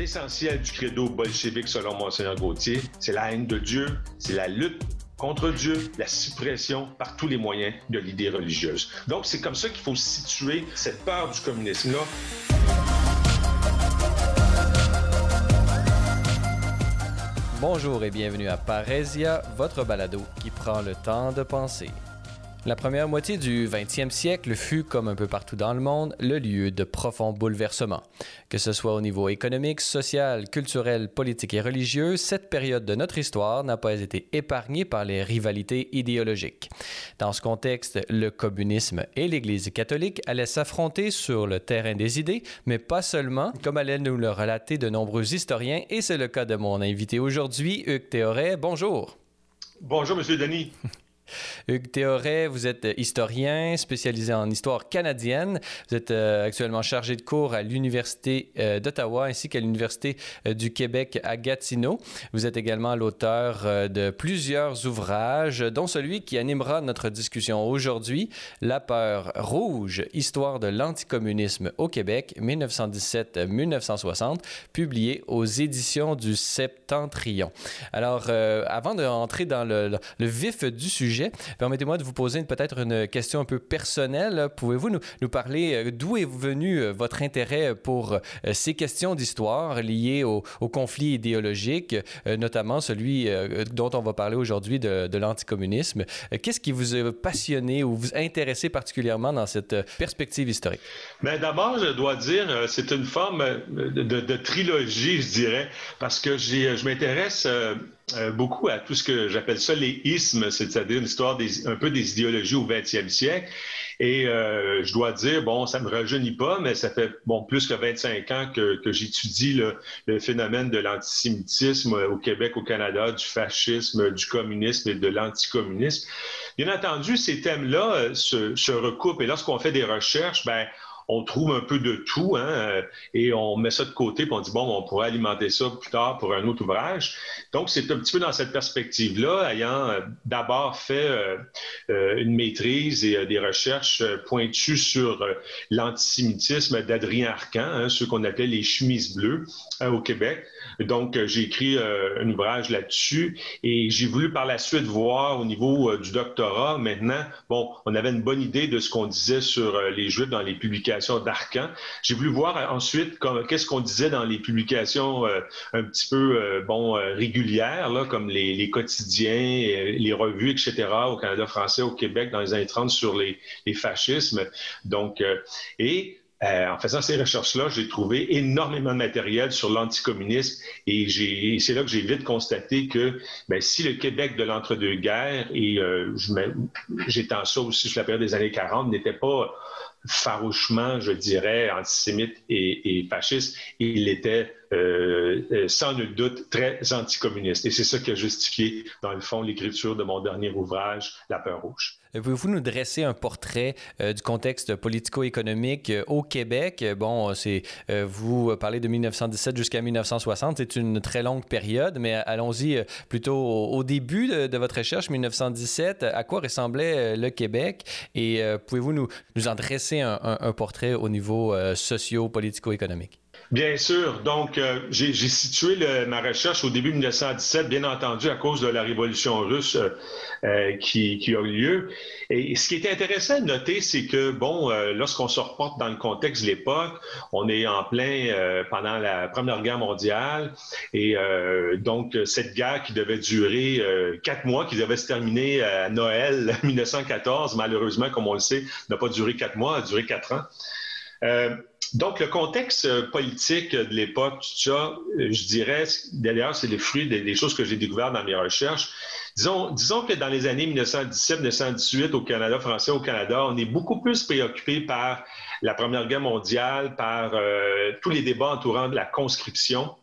L'essentiel du credo bolchevique, selon Monseigneur Gauthier, c'est la haine de Dieu, c'est la lutte contre Dieu, la suppression par tous les moyens de l'idée religieuse. Donc, c'est comme ça qu'il faut situer cette peur du communisme-là. Bonjour et bienvenue à Parésia, votre balado qui prend le temps de penser. La première moitié du 20e siècle fut, comme un peu partout dans le monde, le lieu de profonds bouleversements. Que ce soit au niveau économique, social, culturel, politique et religieux, cette période de notre histoire n'a pas été épargnée par les rivalités idéologiques. Dans ce contexte, le communisme et l'Église catholique allaient s'affronter sur le terrain des idées, mais pas seulement, comme allaient nous le relater de nombreux historiens, et c'est le cas de mon invité aujourd'hui, Hugues Théoret. Bonjour. Bonjour, Monsieur Denis. Hugues Théoret, vous êtes historien spécialisé en histoire canadienne. Vous êtes euh, actuellement chargé de cours à l'Université euh, d'Ottawa ainsi qu'à l'Université euh, du Québec à Gatineau. Vous êtes également l'auteur de plusieurs ouvrages, dont celui qui animera notre discussion aujourd'hui, La peur rouge, histoire de l'anticommunisme au Québec, 1917-1960, publié aux éditions du Septentrion. Alors, avant d'entrer dans le vif du sujet, Permettez-moi de vous poser peut-être une question un peu personnelle. Pouvez-vous nous, parler euh, d'où est venu euh, votre intérêt pour euh, ces questions d'histoire liées au, conflit idéologique, notamment celui dont on va parler aujourd'hui de, l'anticommunisme? Qu'est-ce qui vous a passionné ou vous intéressé particulièrement dans cette perspective historique? Mais ben, d'abord, je dois dire, c'est une forme de, trilogie, je dirais, parce que je m'intéresse euh, beaucoup à tout ce que j'appelle ça les ismes, c'est-à-dire une histoire des, un peu des idéologies au 20e siècle. Et euh, je dois dire, bon, ça me rajeunit pas, mais ça fait bon plus que 25 ans que, que j'étudie le, le, phénomène de l'antisémitisme au Québec, au Canada, du fascisme, du communisme et de l'anticommunisme. Bien entendu, ces thèmes-là euh, se, se recoupent. Et lorsqu'on fait des recherches, ben on trouve un peu de tout hein, euh, et on met ça de côté puis on dit bon, on pourrait alimenter ça plus tard pour un autre ouvrage. Donc c'est un petit peu dans cette perspective-là, ayant euh, d'abord fait euh, une maîtrise et des recherches pointues sur l'antisémitisme d'Adrien Arcan, hein, ceux qu'on appelait les chemises bleues au Québec. Donc, j'ai écrit un ouvrage là-dessus et j'ai voulu par la suite voir au niveau du doctorat. Maintenant, bon, on avait une bonne idée de ce qu'on disait sur les Juifs dans les publications d'Arcan. J'ai voulu voir ensuite qu'est-ce qu'on disait dans les publications un petit peu, bon, régulières, comme les, quotidiens, les revues, etc., au Canada français, au Québec, dans les années 30 sur les, fascismes. Donc, et euh, en faisant ces recherches-là, j'ai trouvé énormément de matériel sur l'anticommunisme et c'est là que j'ai vite constaté que ben, si le Québec de l'entre-deux-guerres, et euh, j'étends ça aussi sur la période des années 40, n'était pas farouchement, je dirais, antisémite et, et fasciste, il était euh, euh, sans nul doute très anticommuniste. Et c'est ça qui a justifié, dans le fond, l'écriture de mon dernier ouvrage, La peur rouge. Pouvez-vous nous dresser un portrait euh, du contexte politico-économique au Québec? Bon, c'est vous parlez de 1917 jusqu'à 1960, c'est une très longue période, mais allons-y plutôt au, début de, votre recherche, 1917. À quoi ressemblait le Québec? Et pouvez-vous nous, nous en dresser un, un portrait au niveau socio-politico-économique? Bien sûr. Donc, euh, j'ai situé ma recherche au début 1917, bien entendu, à cause de la révolution russe euh, euh, qui, qui, a eu lieu. Et ce qui est intéressant de noter, c'est que, bon, lorsqu'on se reporte dans le contexte de l'époque, on est en plein pendant la Première Guerre mondiale. Et donc, cette guerre qui devait durer quatre mois, qui devait se terminer à Noël 1914, malheureusement, comme on le sait, n'a pas duré quatre mois, a duré quatre ans. Donc, le contexte euh, politique de l'époque, ça, euh, je dirais, d'ailleurs, c'est le fruit des, choses que j'ai découvertes dans mes recherches. Disons, disons que dans les années 1917-1918 au Canada français, au Canada, on est beaucoup plus préoccupé par la Première Guerre mondiale, par euh, tous les débats entourant de la conscription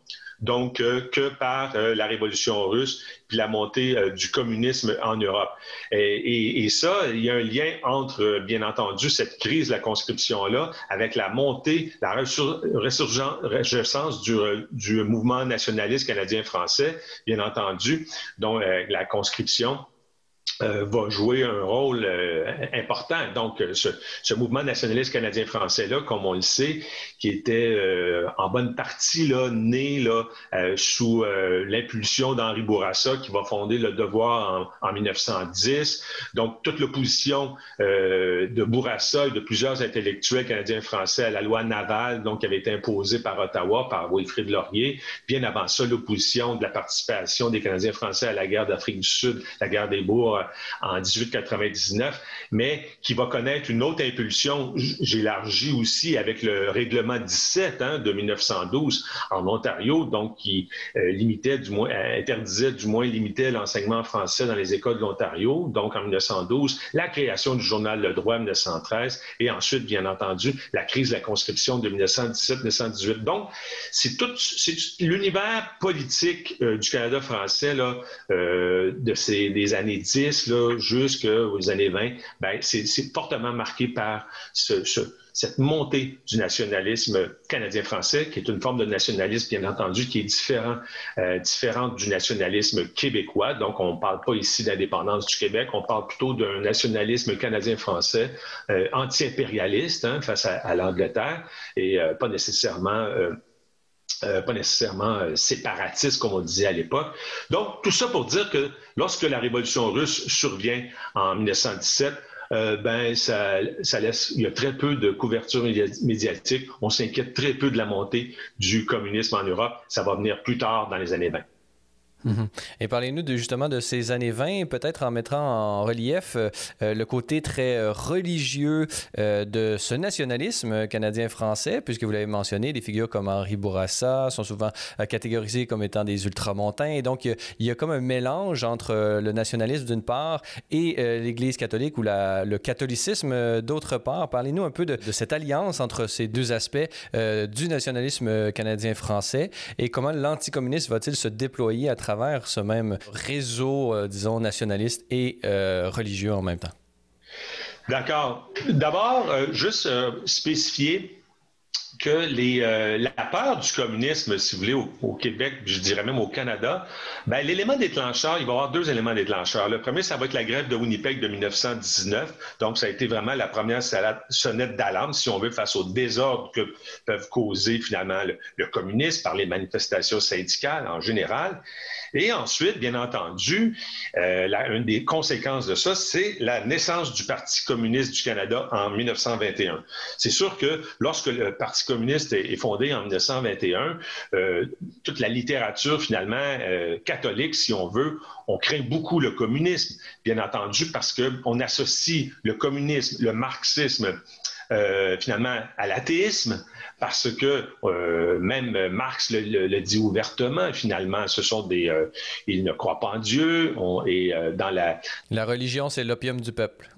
donc euh, que par euh, la révolution russe puis la montée euh, du communisme en Europe. Et, ça, il y a un lien entre, bien entendu, cette crise la conscription-là avec la montée, la ressurgence du, du mouvement nationaliste canadien-français, bien entendu, dont la conscription euh, va jouer un rôle euh, important. Donc, euh, ce, mouvement nationaliste canadien-français-là, comme on le sait, qui était en bonne partie né sous l'impulsion d'Henri Bourassa, qui va fonder le Devoir en, 1910. Donc, toute l'opposition de Bourassa et de plusieurs intellectuels canadiens-français à la loi navale, donc, qui avait été imposée par Ottawa, par Wilfrid Laurier. Bien avant ça, l'opposition de la participation des Canadiens-français à la guerre d'Afrique du Sud, la guerre des Bourgs en 1899, mais qui va connaître une autre impulsion, j'élargis aussi avec le règlement 17 hein, de 1912 en Ontario, donc qui euh, limitait euh, interdisait du moins, limitait l'enseignement français dans les écoles de l'Ontario, donc en 1912, la création du journal Le Droit en 1913 et ensuite, bien entendu, la crise de la conscription de 1917-1918. Donc, c'est tout, l'univers politique euh, du Canada français là, de ces des années 10 jusqu'aux années 20, ben, c'est fortement marqué par cette montée du nationalisme canadien-français, qui est une forme de nationalisme, bien entendu, qui est différent, euh, différente du nationalisme québécois. Donc, on ne parle pas ici d'indépendance du Québec, on parle plutôt d'un nationalisme canadien-français euh, anti-impérialiste hein, face à, l'Angleterre et euh, pas nécessairement euh, pas nécessairement euh, séparatiste comme on disait à l'époque. Donc, tout ça pour dire que lorsque la révolution russe survient en 1917, euh, ben, ça, ça, laisse, il y a très peu de couverture médiatique. On s'inquiète très peu de la montée du communisme en Europe. Ça va venir plus tard dans les années 20. Mhm. Et parlez-nous de, justement de ces années 20, peut-être en mettant en relief euh, euh, le côté très euh, religieux de ce nationalisme canadien-français, puisque vous l'avez mentionné, des figures comme Henri Bourassa sont souvent catégorisées comme étant des ultramontains. Et donc, il y, a comme un mélange entre le nationalisme d'une part et l'Église catholique ou le catholicisme d'autre part. Parlez-nous un peu de, de, cette alliance entre ces deux aspects du nationalisme canadien-français et comment l'anticommunisme va-t-il se déployer à travers travers ce même réseau, euh, disons, nationaliste et euh, religieux en même temps? D'accord. D'abord, euh, juste spécifier que la peur du communisme, si vous voulez, au, Québec, je dirais même au Canada, ben, l'élément déclencheur, il va y avoir deux éléments déclencheurs. Le premier, ça va être la grève de Winnipeg de 1919. Donc, ça a été vraiment la première sonnette d'alarme, si on veut, face au désordre que peuvent causer finalement le, le communisme par les manifestations syndicales en général. Et ensuite, bien entendu, euh, une des conséquences de ça, c'est la naissance du Parti communiste du Canada en 1921. C'est sûr que lorsque le Parti communiste est, fondé en 1921, euh, toute la littérature finalement euh, catholique, si on veut, on craint beaucoup le communisme, bien entendu, parce qu'on associe le communisme, le marxisme, finalement à l'athéisme, parce que euh, même Marx le, dit ouvertement, finalement, ce sont des... Euh, ils ne croient pas en Dieu, et euh, dans la... La religion, c'est l'opium du peuple.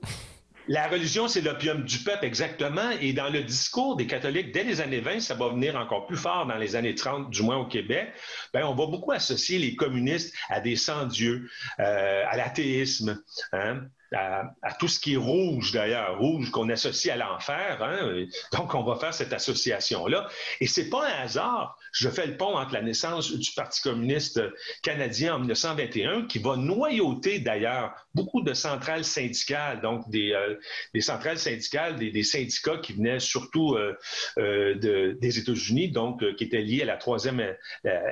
La religion, c'est l'opium du peuple, exactement. Et dans le discours des catholiques, dès les années 20, ça va venir encore plus fort dans les années 30, du moins au Québec, ben, on va beaucoup associer les communistes à des sans-dieux, à l'athéisme. Hein? À, tout ce qui est rouge d'ailleurs, rouge qu'on associe à l'enfer. Hein? Donc, on va faire cette association-là. Et c'est pas un hasard. Je fais le pont entre la naissance du Parti communiste canadien en 1921, qui va noyauter d'ailleurs beaucoup de centrales syndicales, donc des, euh, des centrales syndicales, des, des, syndicats qui venaient surtout euh, euh, de, des États-Unis, donc qui étaient liés à la troisième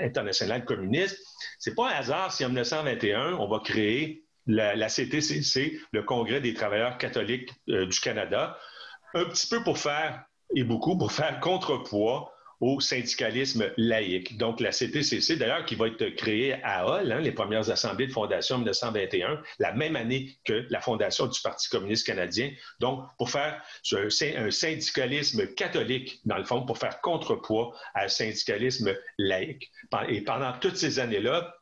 internationale communiste. C'est pas un hasard si en 1921, on va créer la, CTCC, le Congrès des travailleurs catholiques euh, du Canada, un petit peu pour faire, et beaucoup pour faire contrepoids au syndicalisme laïque. Donc, la CTCC, d'ailleurs, qui va être créée à Hall, hein, les premières assemblées de fondation en 1921, la même année que la fondation du Parti communiste canadien. Donc, pour faire un syndicalisme catholique, dans le fond, pour faire contrepoids à syndicalisme laïque. Et pendant toutes ces années-là,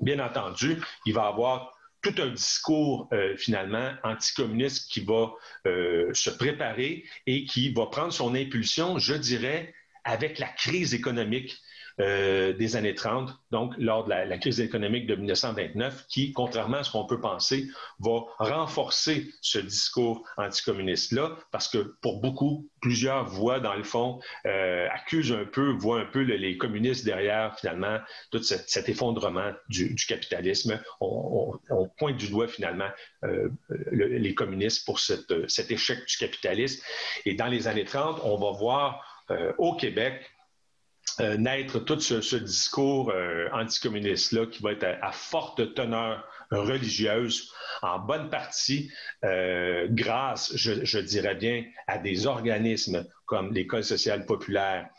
bien entendu, il va y avoir tout un discours euh, finalement anticommuniste qui va euh, se préparer et qui va prendre son impulsion, je dirais, avec la crise économique euh, des années 30, donc lors de la, crise économique de 1929, qui, contrairement à ce qu'on peut penser, va renforcer ce discours anticommuniste-là, parce que pour beaucoup, plusieurs voient, dans le fond, euh, accusent un peu, voient un peu les communistes derrière, finalement, tout cet, effondrement du, capitalisme. On, pointe du doigt, finalement, euh, les communistes pour cet échec du capitalisme. Et dans les années 30, on va voir au Québec euh, naître tout ce, discours euh, anticommuniste-là qui va être à, forte teneur religieuse, en bonne partie euh, grâce, je, dirais bien, à des organismes comme l'École sociale populaire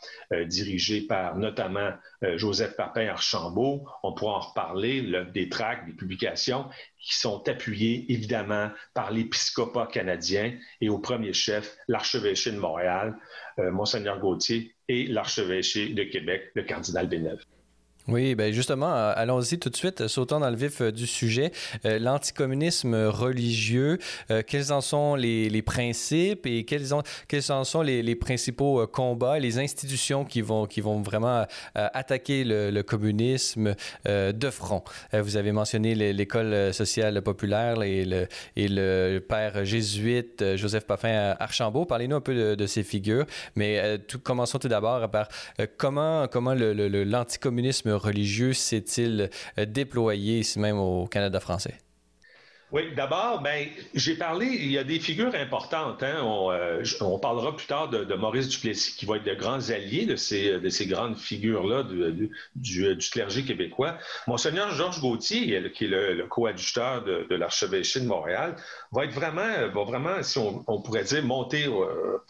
dirigée par notamment Joseph Papin Archambault. On pourra en reparler, des tracts, des publications qui sont appuyées évidemment par l'épiscopat canadien et au premier chef, l'archevêché de Montréal, Monseigneur Gauthier, et l'archevêché de Québec, le cardinal Villeneuve. Oui, ben justement, euh, allons-y tout de suite, sautant dans le vif euh, du sujet. Euh, l'anticommunisme religieux, quels en sont les, principes et quels, en sont les, principaux combats, les institutions qui vont, qui vont vraiment attaquer le, communisme de front? vous avez mentionné l'école sociale populaire et le, père jésuite Joseph Paffin Archambault. Parlez-nous un peu de, ces figures, mais tout, commençons tout d'abord par comment, comment l'anticommunisme religieux s'est-il euh, déployé ici même au Canada français? Oui, d'abord, ben, j'ai parlé, il y a des figures importantes. Hein. Euh, on, parlera plus tard de, Maurice Duplessis, qui va être de grands alliés de ces, de ces grandes figures-là du, du, clergé québécois. Monseigneur Georges Gauthier, qui est le, coadjuteur de, de l'archevêché de Montréal, va être vraiment, va vraiment si on, pourrait dire, monter, euh,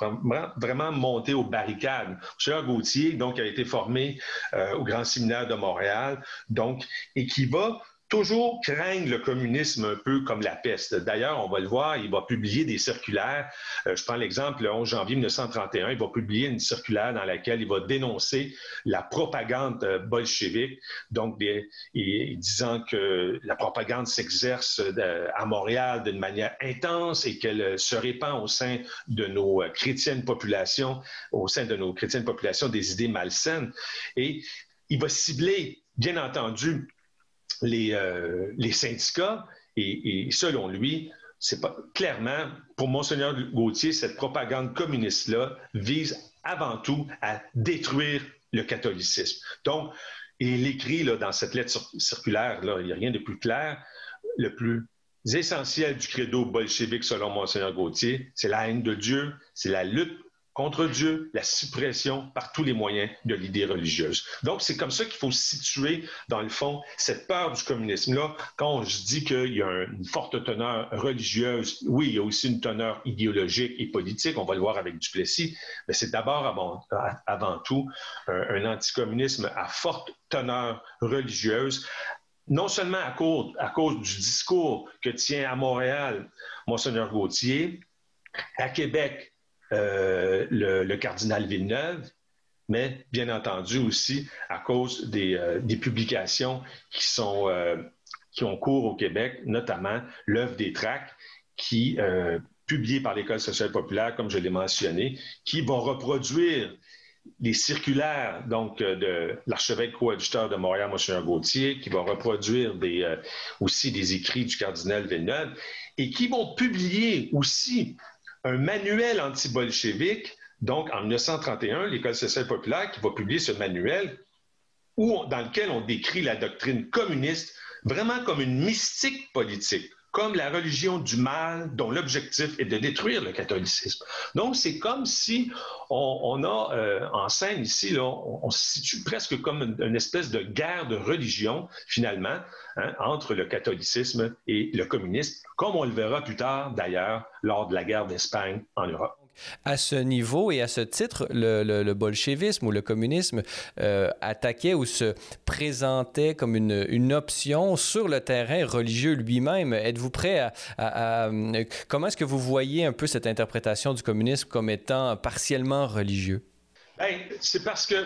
vraiment monter aux barricades. Monseigneur Gauthier, donc, a été formé euh, au Grand Séminaire de Montréal, donc, et qui va toujours craignent le communisme un peu comme la peste. D'ailleurs, on va le voir, il va publier des circulaires. Euh, je prends l'exemple, le 11 janvier 1931, il va publier une circulaire dans laquelle il va dénoncer la propagande euh, bolchevique, donc disant que la propagande s'exerce euh, à Montréal d'une manière intense et qu'elle se répand au sein de nos chrétiennes populations, au sein de nos chrétiennes populations des idées malsaines. Et il va cibler, bien entendu, les, euh, les syndicats et, selon lui, c'est pas clairement pour monseigneur Gauthier cette propagande communiste là vise avant tout à détruire le catholicisme. Donc, il écrit là, dans cette lettre circulaire là, il n'y a rien de plus clair, le plus essentiel du credo bolchevique selon monseigneur Gauthier, c'est la haine de Dieu, c'est la lutte contre Dieu, la suppression par tous les moyens de l'idée religieuse. Donc, c'est comme ça qu'il faut situer, dans le fond, cette peur du communisme-là. Quand je dis qu'il y a une forte teneur religieuse, oui, il y a aussi une teneur idéologique et politique, on va le voir avec Duplessis, mais c'est d'abord, avant, tout, un, un anticommunisme à forte teneur religieuse, non seulement à cause, à cause du discours que tient à Montréal Monseigneur Gauthier, à Québec, euh, le, cardinal Villeneuve, mais bien entendu aussi à cause des, euh, publications qui, sont, euh, qui ont cours au Québec, notamment l'œuvre des tracts, qui, publiée par l'École sociale populaire, comme je l'ai mentionné, qui vont reproduire les circulaires donc de l'archevêque coadjuteur de Montréal, Monseigneur Gauthier, qui vont reproduire des, aussi des écrits du cardinal Villeneuve et qui vont publier aussi un manuel anti-bolchevique, donc en 1931, l'École sociale populaire qui va publier ce manuel où, dans lequel on décrit la doctrine communiste vraiment comme une mystique politique comme la religion du mal dont l'objectif est de détruire le catholicisme. Donc, c'est comme si on, a euh, en scène ici, là, on, se situe presque comme une, espèce de guerre de religion, finalement, hein, entre le catholicisme et le communisme, comme on le verra plus tard, d'ailleurs, lors de la guerre d'Espagne en Europe. À ce niveau et à ce titre, le, bolchevisme ou le communisme euh, attaquait ou se présentait comme une, option sur le terrain religieux lui-même. Êtes-vous prêt à... comment est-ce que vous voyez un peu cette interprétation du communisme comme étant partiellement religieux? Ben, c'est parce que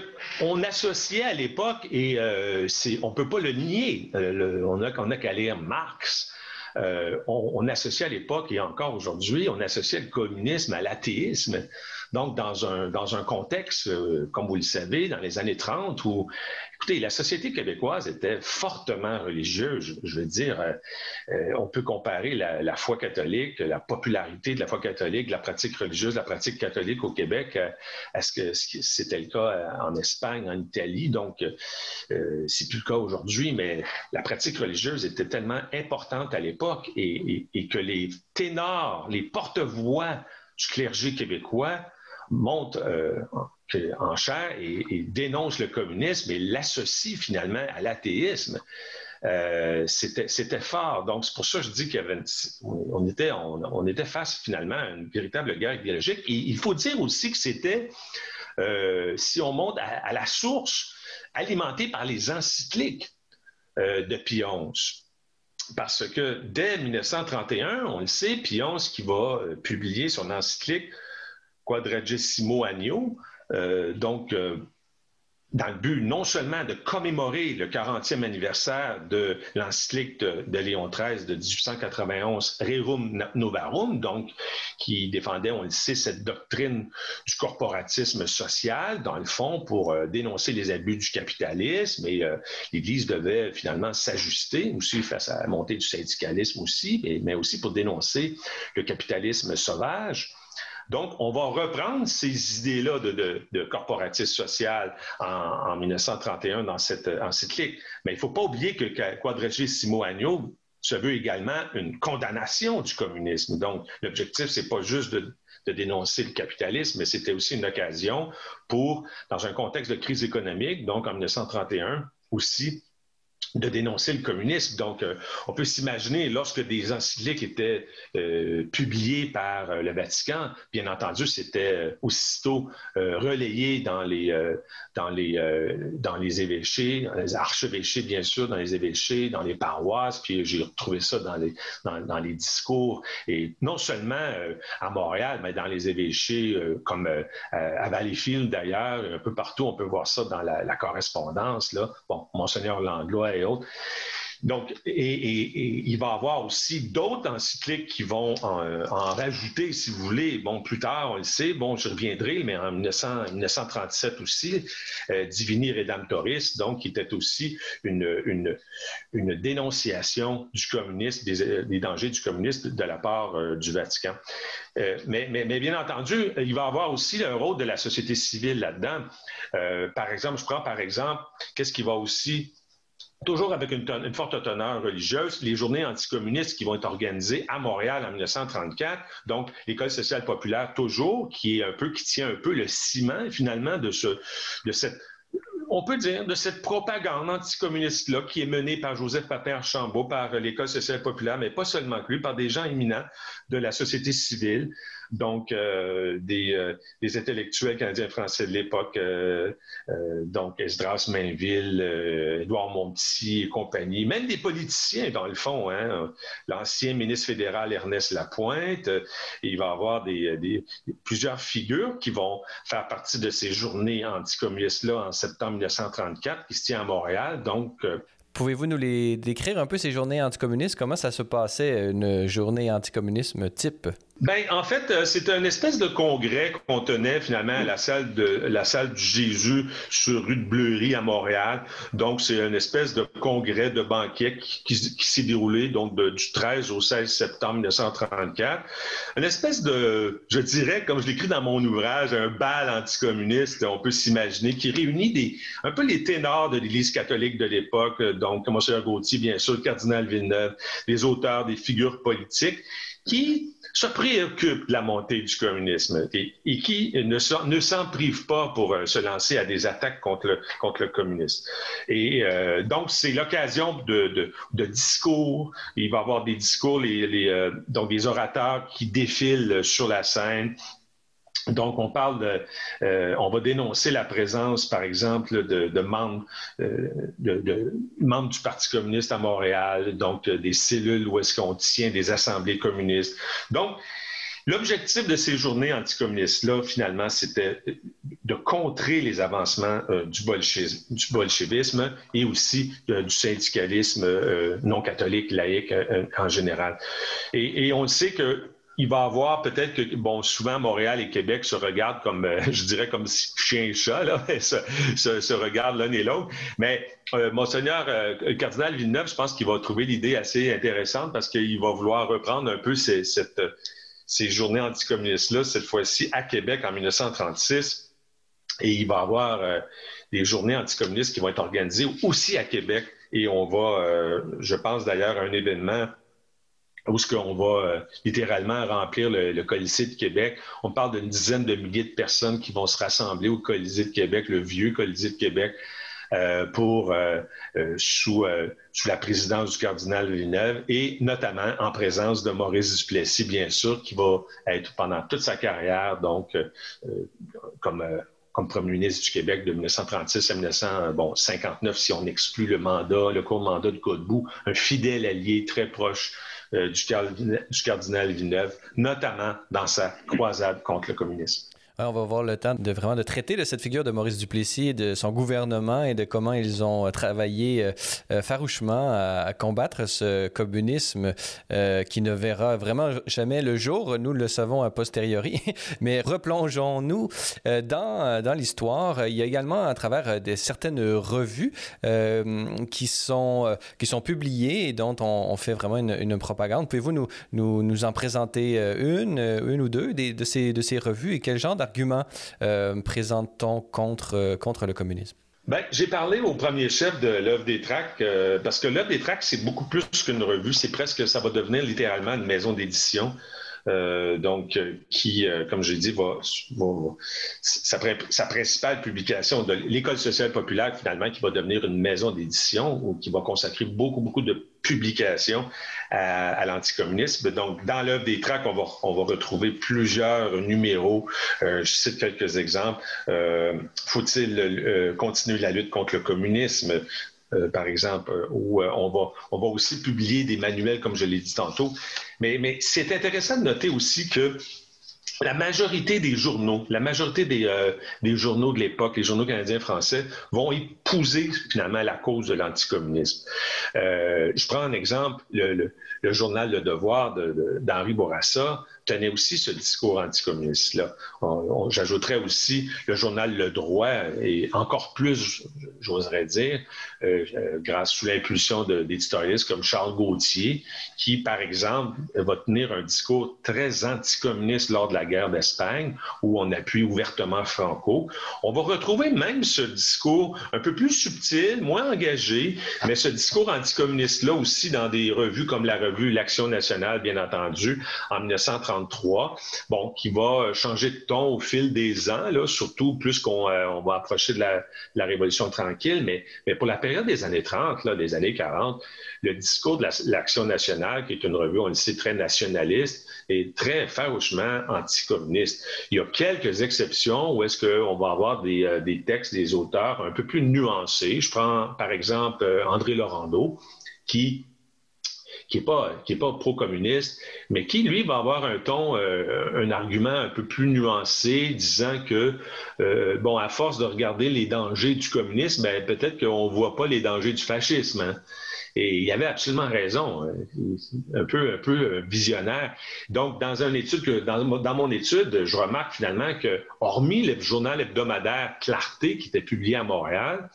on associait à l'époque, et euh, on ne peut pas le nier, euh, on n'a qu'à lire Marx, euh, on, associait à l'époque et encore aujourd'hui, on associait le communisme à l'athéisme. Donc, dans un, dans un contexte, euh, comme vous le savez, dans les années 30, où, écoutez, la société québécoise était fortement religieuse. Je, veux dire, euh, euh, on peut comparer la, foi catholique, la popularité de la foi catholique, la pratique religieuse, la pratique catholique au Québec à, ce que c'était le cas en Espagne, en Italie. Donc, c'est plus le cas aujourd'hui, mais la pratique religieuse était tellement importante à l'époque et que les ténors, les porte-voix du clergé québécois monte euh, en chair et, dénonce le communisme et l'associe finalement à l'athéisme. Euh, c'était fort. Donc, c'est pour ça que je dis qu'on était, face finalement à une véritable guerre idéologique. Et il faut dire aussi que c'était, euh, si on monte à, la source, alimenté par les encycliques de Pie Parce que dès 1931, on le sait, Pie qui va publier son encyclique Quadragesimo Agno. Euh, donc, euh, dans le but non seulement de commémorer le 40e anniversaire de l'encyclique de, Léon XIII de 1891, Rerum Novarum, donc qui défendait, on le sait, cette doctrine du corporatisme social, dans le fond, pour euh, dénoncer les abus du capitalisme. Et l'Église devait finalement s'ajuster aussi face à la montée du syndicalisme aussi, mais aussi pour dénoncer le capitalisme sauvage. Donc, on va reprendre ces idées-là de, corporatisme social en, 1931 dans cette encyclique. Mais il ne faut pas oublier que Quadragesimo Agno se veut également une condamnation du communisme. Donc, l'objectif, c'est pas juste de dénoncer le capitalisme, mais c'était aussi une occasion pour, dans un contexte de crise économique, donc en 1931, aussi de dénoncer le communisme. Donc, euh, on peut s'imaginer, lorsque des encycliques étaient euh, publiées par euh, le Vatican, bien entendu, c'était aussitôt relayé dans les, dans, les, dans les évêchés, dans les archevêchés, bien sûr, dans les évêchés, dans les paroisses, puis j'ai retrouvé ça dans les, dans, les discours. Et non seulement à Montréal, mais dans les évêchés, comme à Valleyfield d'ailleurs, un peu partout, on peut voir ça dans la, correspondance. Là. Bon, Monseigneur Langlois et Donc, et, il va y avoir aussi d'autres encycliques qui vont en, rajouter, si vous voulez. Bon, plus tard, on le sait, bon, je reviendrai, mais en 1937 aussi, euh, Divini Redemptoris, donc, qui était aussi une, une, dénonciation du communisme, des, dangers du communisme de la part euh, du Vatican. Euh, mais, mais, mais, bien entendu, il va y avoir aussi un rôle de la société civile là-dedans. par exemple, je prends par exemple, qu'est-ce qui va aussi toujours avec une, forte teneur religieuse, les journées anticommunistes qui vont être organisées à Montréal en 1934. Donc, l'école sociale populaire toujours, qui est un peu, qui tient un peu le ciment finalement de ce, de cette on peut dire, de cette propagande anticommuniste-là qui est menée par Joseph Paper-Chambault, par l'École sociale populaire, mais pas seulement lui, par des gens éminents de la société civile, donc euh, des, euh, des, intellectuels canadiens français de l'époque, euh, donc Esdras Mainville, Édouard Montpetit et compagnie, même des politiciens dans le fond, hein, l'ancien ministre fédéral Ernest Lapointe, il va y avoir plusieurs figures qui vont faire partie de ces journées anticommunistes-là en septembre 1934 qui se tient à Montréal. Donc, Pouvez-vous nous les décrire un peu ces journées anticommunistes? Comment ça se passait, une journée anticommunisme type? Ben, en fait, euh, c'est un espèce de congrès qu'on tenait finalement à la salle de la salle du Jésus sur rue de Bleury à Montréal. Donc, c'est une espèce de congrès de banquet qui, s'est déroulé donc du 13 au 16 septembre 1934. Une espèce de, je dirais, comme je l'écris dans mon ouvrage, un bal anticommuniste, on peut s'imaginer, qui réunit des, un peu les ténors de l'Église catholique de l'époque, donc Monseigneur Gauthier, bien sûr, le cardinal Villeneuve, les auteurs, des figures politiques, qui se préoccupe de la montée du communisme et, qui ne, s'en prive pas pour euh, se lancer à des attaques contre le, contre le communisme. Et euh, donc, c'est l'occasion de, discours. Il va y avoir des discours, euh, donc des orateurs qui défilent sur la scène donc, on parle de, euh, on va dénoncer la présence, par exemple, de, membres, euh, membres du Parti communiste à Montréal, donc euh, des cellules où est-ce qu'on tient des assemblées communistes. Donc, l'objectif de ces journées anticommunistes-là, finalement, c'était de contrer les avancements du, du, bolchevisme et aussi du syndicalisme non catholique, laïque en général. Et, et on sait que il va avoir peut-être que, bon, souvent Montréal et Québec se regardent comme, euh, je dirais, comme chien et chat, là, se, se, regardent l'un et l'autre. Mais euh, Monseigneur euh, Cardinal Villeneuve, je pense qu'il va trouver l'idée assez intéressante parce qu'il va vouloir reprendre un peu ces, cette, ces journées anticommunistes-là, cette fois-ci à Québec en 1936. Et il va avoir des journées anticommunistes qui vont être organisées aussi à Québec. Et on va, je pense d'ailleurs, à un événement où ce qu'on va euh, littéralement remplir le, Colisée de Québec. On parle d'une dizaine de milliers de personnes qui vont se rassembler au Colisée de Québec, le vieux Colisée de Québec, euh, euh, sous, la présidence du cardinal Villeneuve et notamment en présence de Maurice Duplessis, bien sûr, qui va être pendant toute sa carrière, donc comme comme premier ministre du Québec de 1936 à 1959, si on exclut le mandat, le court mandat de Godbout, un fidèle allié très proche euh, du, cardinal Villeneuve, notamment dans sa croisade contre le communisme on va avoir le temps de vraiment de traiter de cette figure de Maurice Duplessis et de son gouvernement et de comment ils ont euh, travaillé euh, euh, farouchement à, combattre ce communisme qui ne verra vraiment jamais le jour. Nous le savons a posteriori. Mais replongeons-nous dans, dans l'histoire. Il y a également à travers des, certaines revues qui, sont, qui sont publiées et dont on, fait vraiment une, propagande. Pouvez-vous nous, nous, nous, en présenter une, une ou deux de, ces, de ces revues et quel genre arguments euh, présente-t-on contre, euh, contre le communisme? Ben, j'ai parlé au premier chef de l'œuvre des tracts, euh, parce que l'œuvre des tracts, c'est beaucoup plus qu'une revue, c'est presque, ça va devenir littéralement une maison d'édition. Donc, qui, comme j'ai dit, va, sa, principale publication de l'École sociale populaire, finalement, qui va devenir une maison d'édition ou qui va consacrer beaucoup, beaucoup de publications à, l'anticommunisme. Donc, dans l'œuvre des tracts, on va, on va retrouver plusieurs numéros. Euh, je cite quelques exemples. Euh, faut-il euh, continuer la lutte contre le communisme? Par exemple, où on, va, on va aussi publier des manuels, comme je l'ai dit tantôt. Mais, c'est intéressant de noter aussi que la majorité des journaux, la majorité des, euh, des journaux de l'époque, les journaux canadiens français, vont épouser finalement la cause de l'anticommunisme. Euh, je prends un exemple, le, le, journal Le Devoir d'Henri Bourassa tenait aussi ce discours anticommuniste-là. J'ajouterais aussi le journal Le Droit, et encore plus, j'oserais dire, euh, euh, grâce sous l'impulsion d'éditorialistes comme Charles Gauthier, qui, par exemple, va tenir un discours très anticommuniste lors de la guerre d'Espagne, où on appuie ouvertement Franco. On va retrouver même ce discours un peu plus subtil, moins engagé, mais ce discours anticommuniste-là aussi dans des revues comme la revue L'Action nationale, bien entendu, en 1930 bon, qui va changer de ton au fil des ans, surtout plus qu'on euh, va approcher de la, Révolution tranquille, mais, pour la période des années 30, là, des années 40, le discours de l'Action nationale, qui est une revue, on le sait, très nationaliste, est très farouchement anticommuniste. Il y a quelques exceptions où est-ce qu'on va avoir des, euh, des, textes des auteurs un peu plus nuancés. Je prends par exemple euh, André Laurando, qui qui n'est pas, qui est pas pro-communiste, mais qui, lui, va avoir un ton, euh, un argument un peu plus nuancé, disant que, euh, bon, à force de regarder les dangers du communisme, ben, peut-être qu'on ne voit pas les dangers du fascisme. Hein. Et il avait absolument raison, hein. un peu, un peu visionnaire. Donc, dans, une étude que, dans, dans mon étude, je remarque finalement que, hormis le journal hebdomadaire Clarté, qui était publié à Montréal,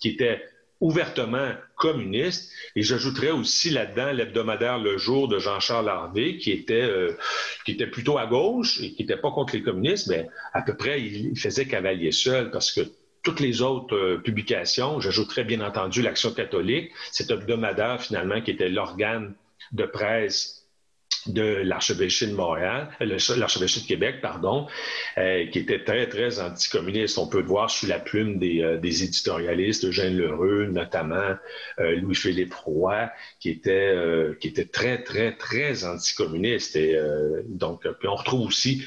qui était ouvertement communiste. Et j'ajouterais aussi là-dedans l'hebdomadaire Le Jour de Jean-Charles Harvey, qui était, euh, qui était plutôt à gauche et qui n'était pas contre les communistes, mais à peu près, il, faisait cavalier seul parce que toutes les autres euh, publications, j'ajouterais bien entendu l'Action catholique, cet hebdomadaire finalement qui était l'organe de presse de l'archevêché de Montréal, euh, l'archevêché de Québec, pardon, euh, qui était très, très anticommuniste. On peut le voir sous la plume des, euh, éditorialistes, Eugène Lheureux, notamment Louis-Philippe Roy, qui était, qui était très, très, très anticommuniste. Et donc, puis on retrouve aussi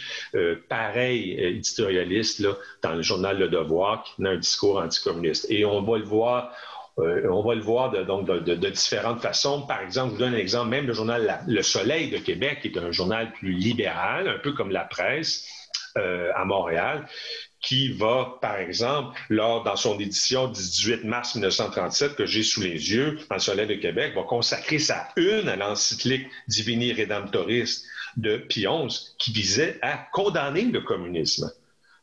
pareil éditorialiste là, dans le journal Le Devoir, qui tenait un discours anticommuniste. Et on va le voir, euh, on va le voir de, différentes façons. Par exemple, je vous donne un exemple, même le journal Le Soleil de Québec, qui est un journal plus libéral, un peu comme la presse euh, à Montréal, qui va, par exemple, lors dans son édition 18 mars 1937 que j'ai sous les yeux, dans le Soleil de Québec, va consacrer sa une à l'encyclique Divini Redemptoris de XI qui visait à condamner le communisme.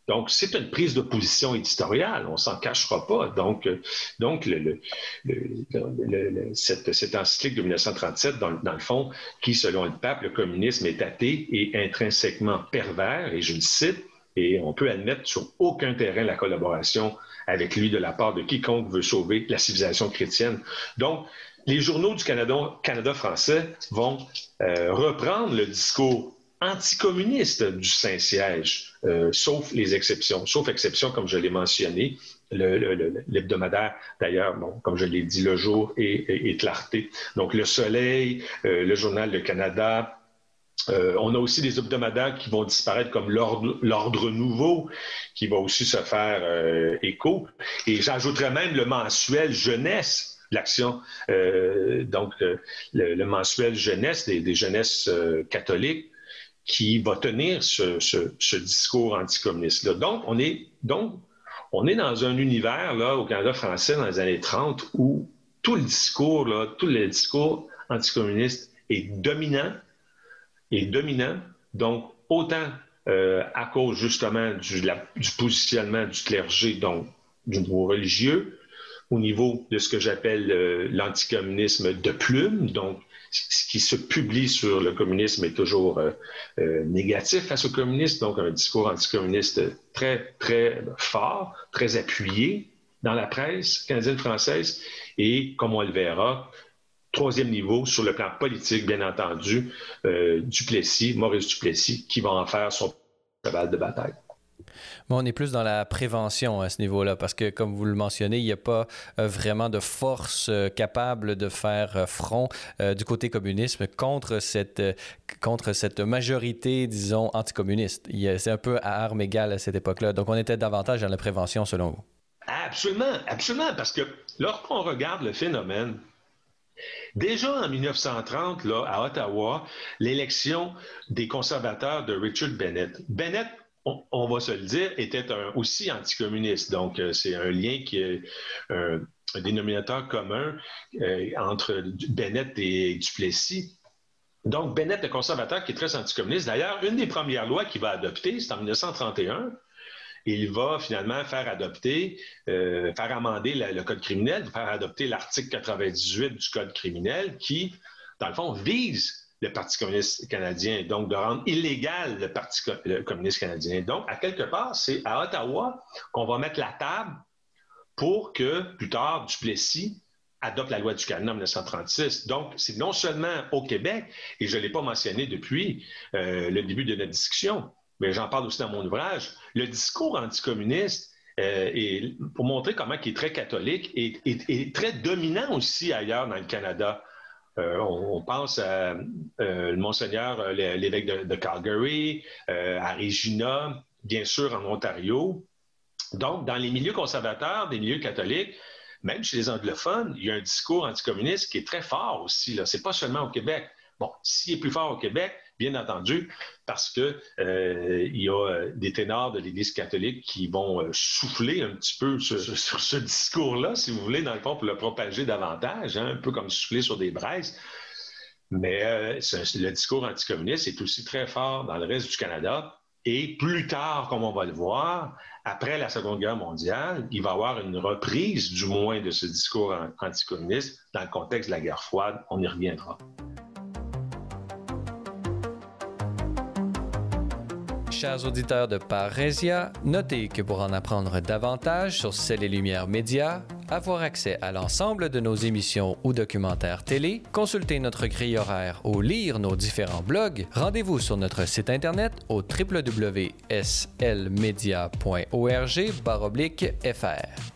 Donc, c'est une prise de position éditoriale, on s'en cachera pas. Donc, euh, donc le, cette, cette, encyclique de 1937, dans, dans, le fond, qui, selon le pape, le communisme est athée et intrinsèquement pervers, et je le cite, et on peut admettre sur aucun terrain la collaboration avec lui de la part de quiconque veut sauver la civilisation chrétienne. Donc, les journaux du Canada, Canada français vont euh, reprendre le discours anticommuniste du Saint-Siège, euh, sauf les exceptions, sauf exception, comme je l'ai mentionné, l'hebdomadaire, d'ailleurs, comme je l'ai dit, Le Jour et, Clarté. Donc, Le Soleil, euh, le Journal Le Canada. Euh, on a aussi des hebdomadaires qui vont disparaître comme l'Ordre Nouveau, qui va aussi se faire écho. Et j'ajouterais même le mensuel Jeunesse, l'action, donc le, mensuel jeunesse des, des jeunesses catholiques, qui va tenir ce, discours anticommuniste-là. Donc, on est, dans un univers, là, au Canada français, dans les années 30, où tout le discours, là, tout le discours anticommuniste est dominant, est dominant. Donc, autant euh, à cause justement du, du, positionnement du clergé, donc du niveau religieux, au niveau de ce que j'appelle euh, l'anticommunisme de plume, donc ce qui se publie sur le communisme est toujours euh, euh, négatif face au communisme, donc un discours anticommuniste très, très fort, très appuyé dans la presse canadienne-française. Et comme on le verra, troisième niveau, sur le plan politique, bien entendu, euh, Duplessis, Maurice Duplessis, qui va en faire son cheval de bataille on est plus dans la prévention à ce niveau-là, parce que, comme vous le mentionnez, il n'y a pas euh, vraiment de force euh, capable de faire euh, front du côté communisme contre cette, contre cette majorité, disons, anticommuniste. C'est un peu à armes égales à cette époque-là. Donc, on était davantage dans la prévention, selon vous. Absolument, absolument, parce que lorsqu'on regarde le phénomène, Déjà en 1930, là, à Ottawa, l'élection des conservateurs de Richard Bennett. Bennett on, va se le dire, était aussi anticommuniste. Donc, euh, c'est un lien qui est un, dénominateur commun euh, entre Bennett et Duplessis. Donc, Bennett, le conservateur, qui est très anticommuniste. D'ailleurs, une des premières lois qu'il va adopter, c'est en 1931. Il va finalement faire adopter, euh, faire amender le code criminel, faire adopter l'article 98 du code criminel qui, dans le fond, vise le Parti communiste canadien, donc de rendre illégal le Parti communiste canadien. Donc, à quelque part, c'est à Ottawa qu'on va mettre la table pour que, plus tard, Duplessis adopte la loi du Canada en 1936. Donc, c'est non seulement au Québec, et je ne l'ai pas mentionné depuis euh, le début de notre discussion, mais j'en parle aussi dans mon ouvrage, le discours anticommuniste euh, et pour montrer comment il est très catholique et, très dominant aussi ailleurs dans le Canada. Euh, on, pense à euh, Monseigneur, euh, l'évêque de, Calgary, à Regina, bien sûr en Ontario. Donc, dans les milieux conservateurs, des milieux catholiques, même chez les anglophones, il y a un discours anticommuniste qui est très fort aussi. Ce n'est pas seulement au Québec. Bon, s'il est plus fort au Québec, bien entendu, parce qu'il euh, y a euh, des ténors de l'Église catholique qui vont euh, souffler un petit peu sur, ce discours-là, si vous voulez, dans le fond, pour le propager davantage, hein, un peu comme souffler sur des braises. Mais le discours anticommuniste est aussi très fort dans le reste du Canada. Et plus tard, comme on va le voir, après la Seconde Guerre mondiale, il va y avoir une reprise, du moins, de ce discours anticommuniste dans le contexte de la guerre froide. On y reviendra. Chers auditeurs de Parésia, notez que pour en apprendre davantage sur Celles et Lumières Médias, avoir accès à l'ensemble de nos émissions ou documentaires télé, consulter notre grille horaire ou lire nos différents blogs, rendez-vous sur notre site internet au www.slmedia.org/fr.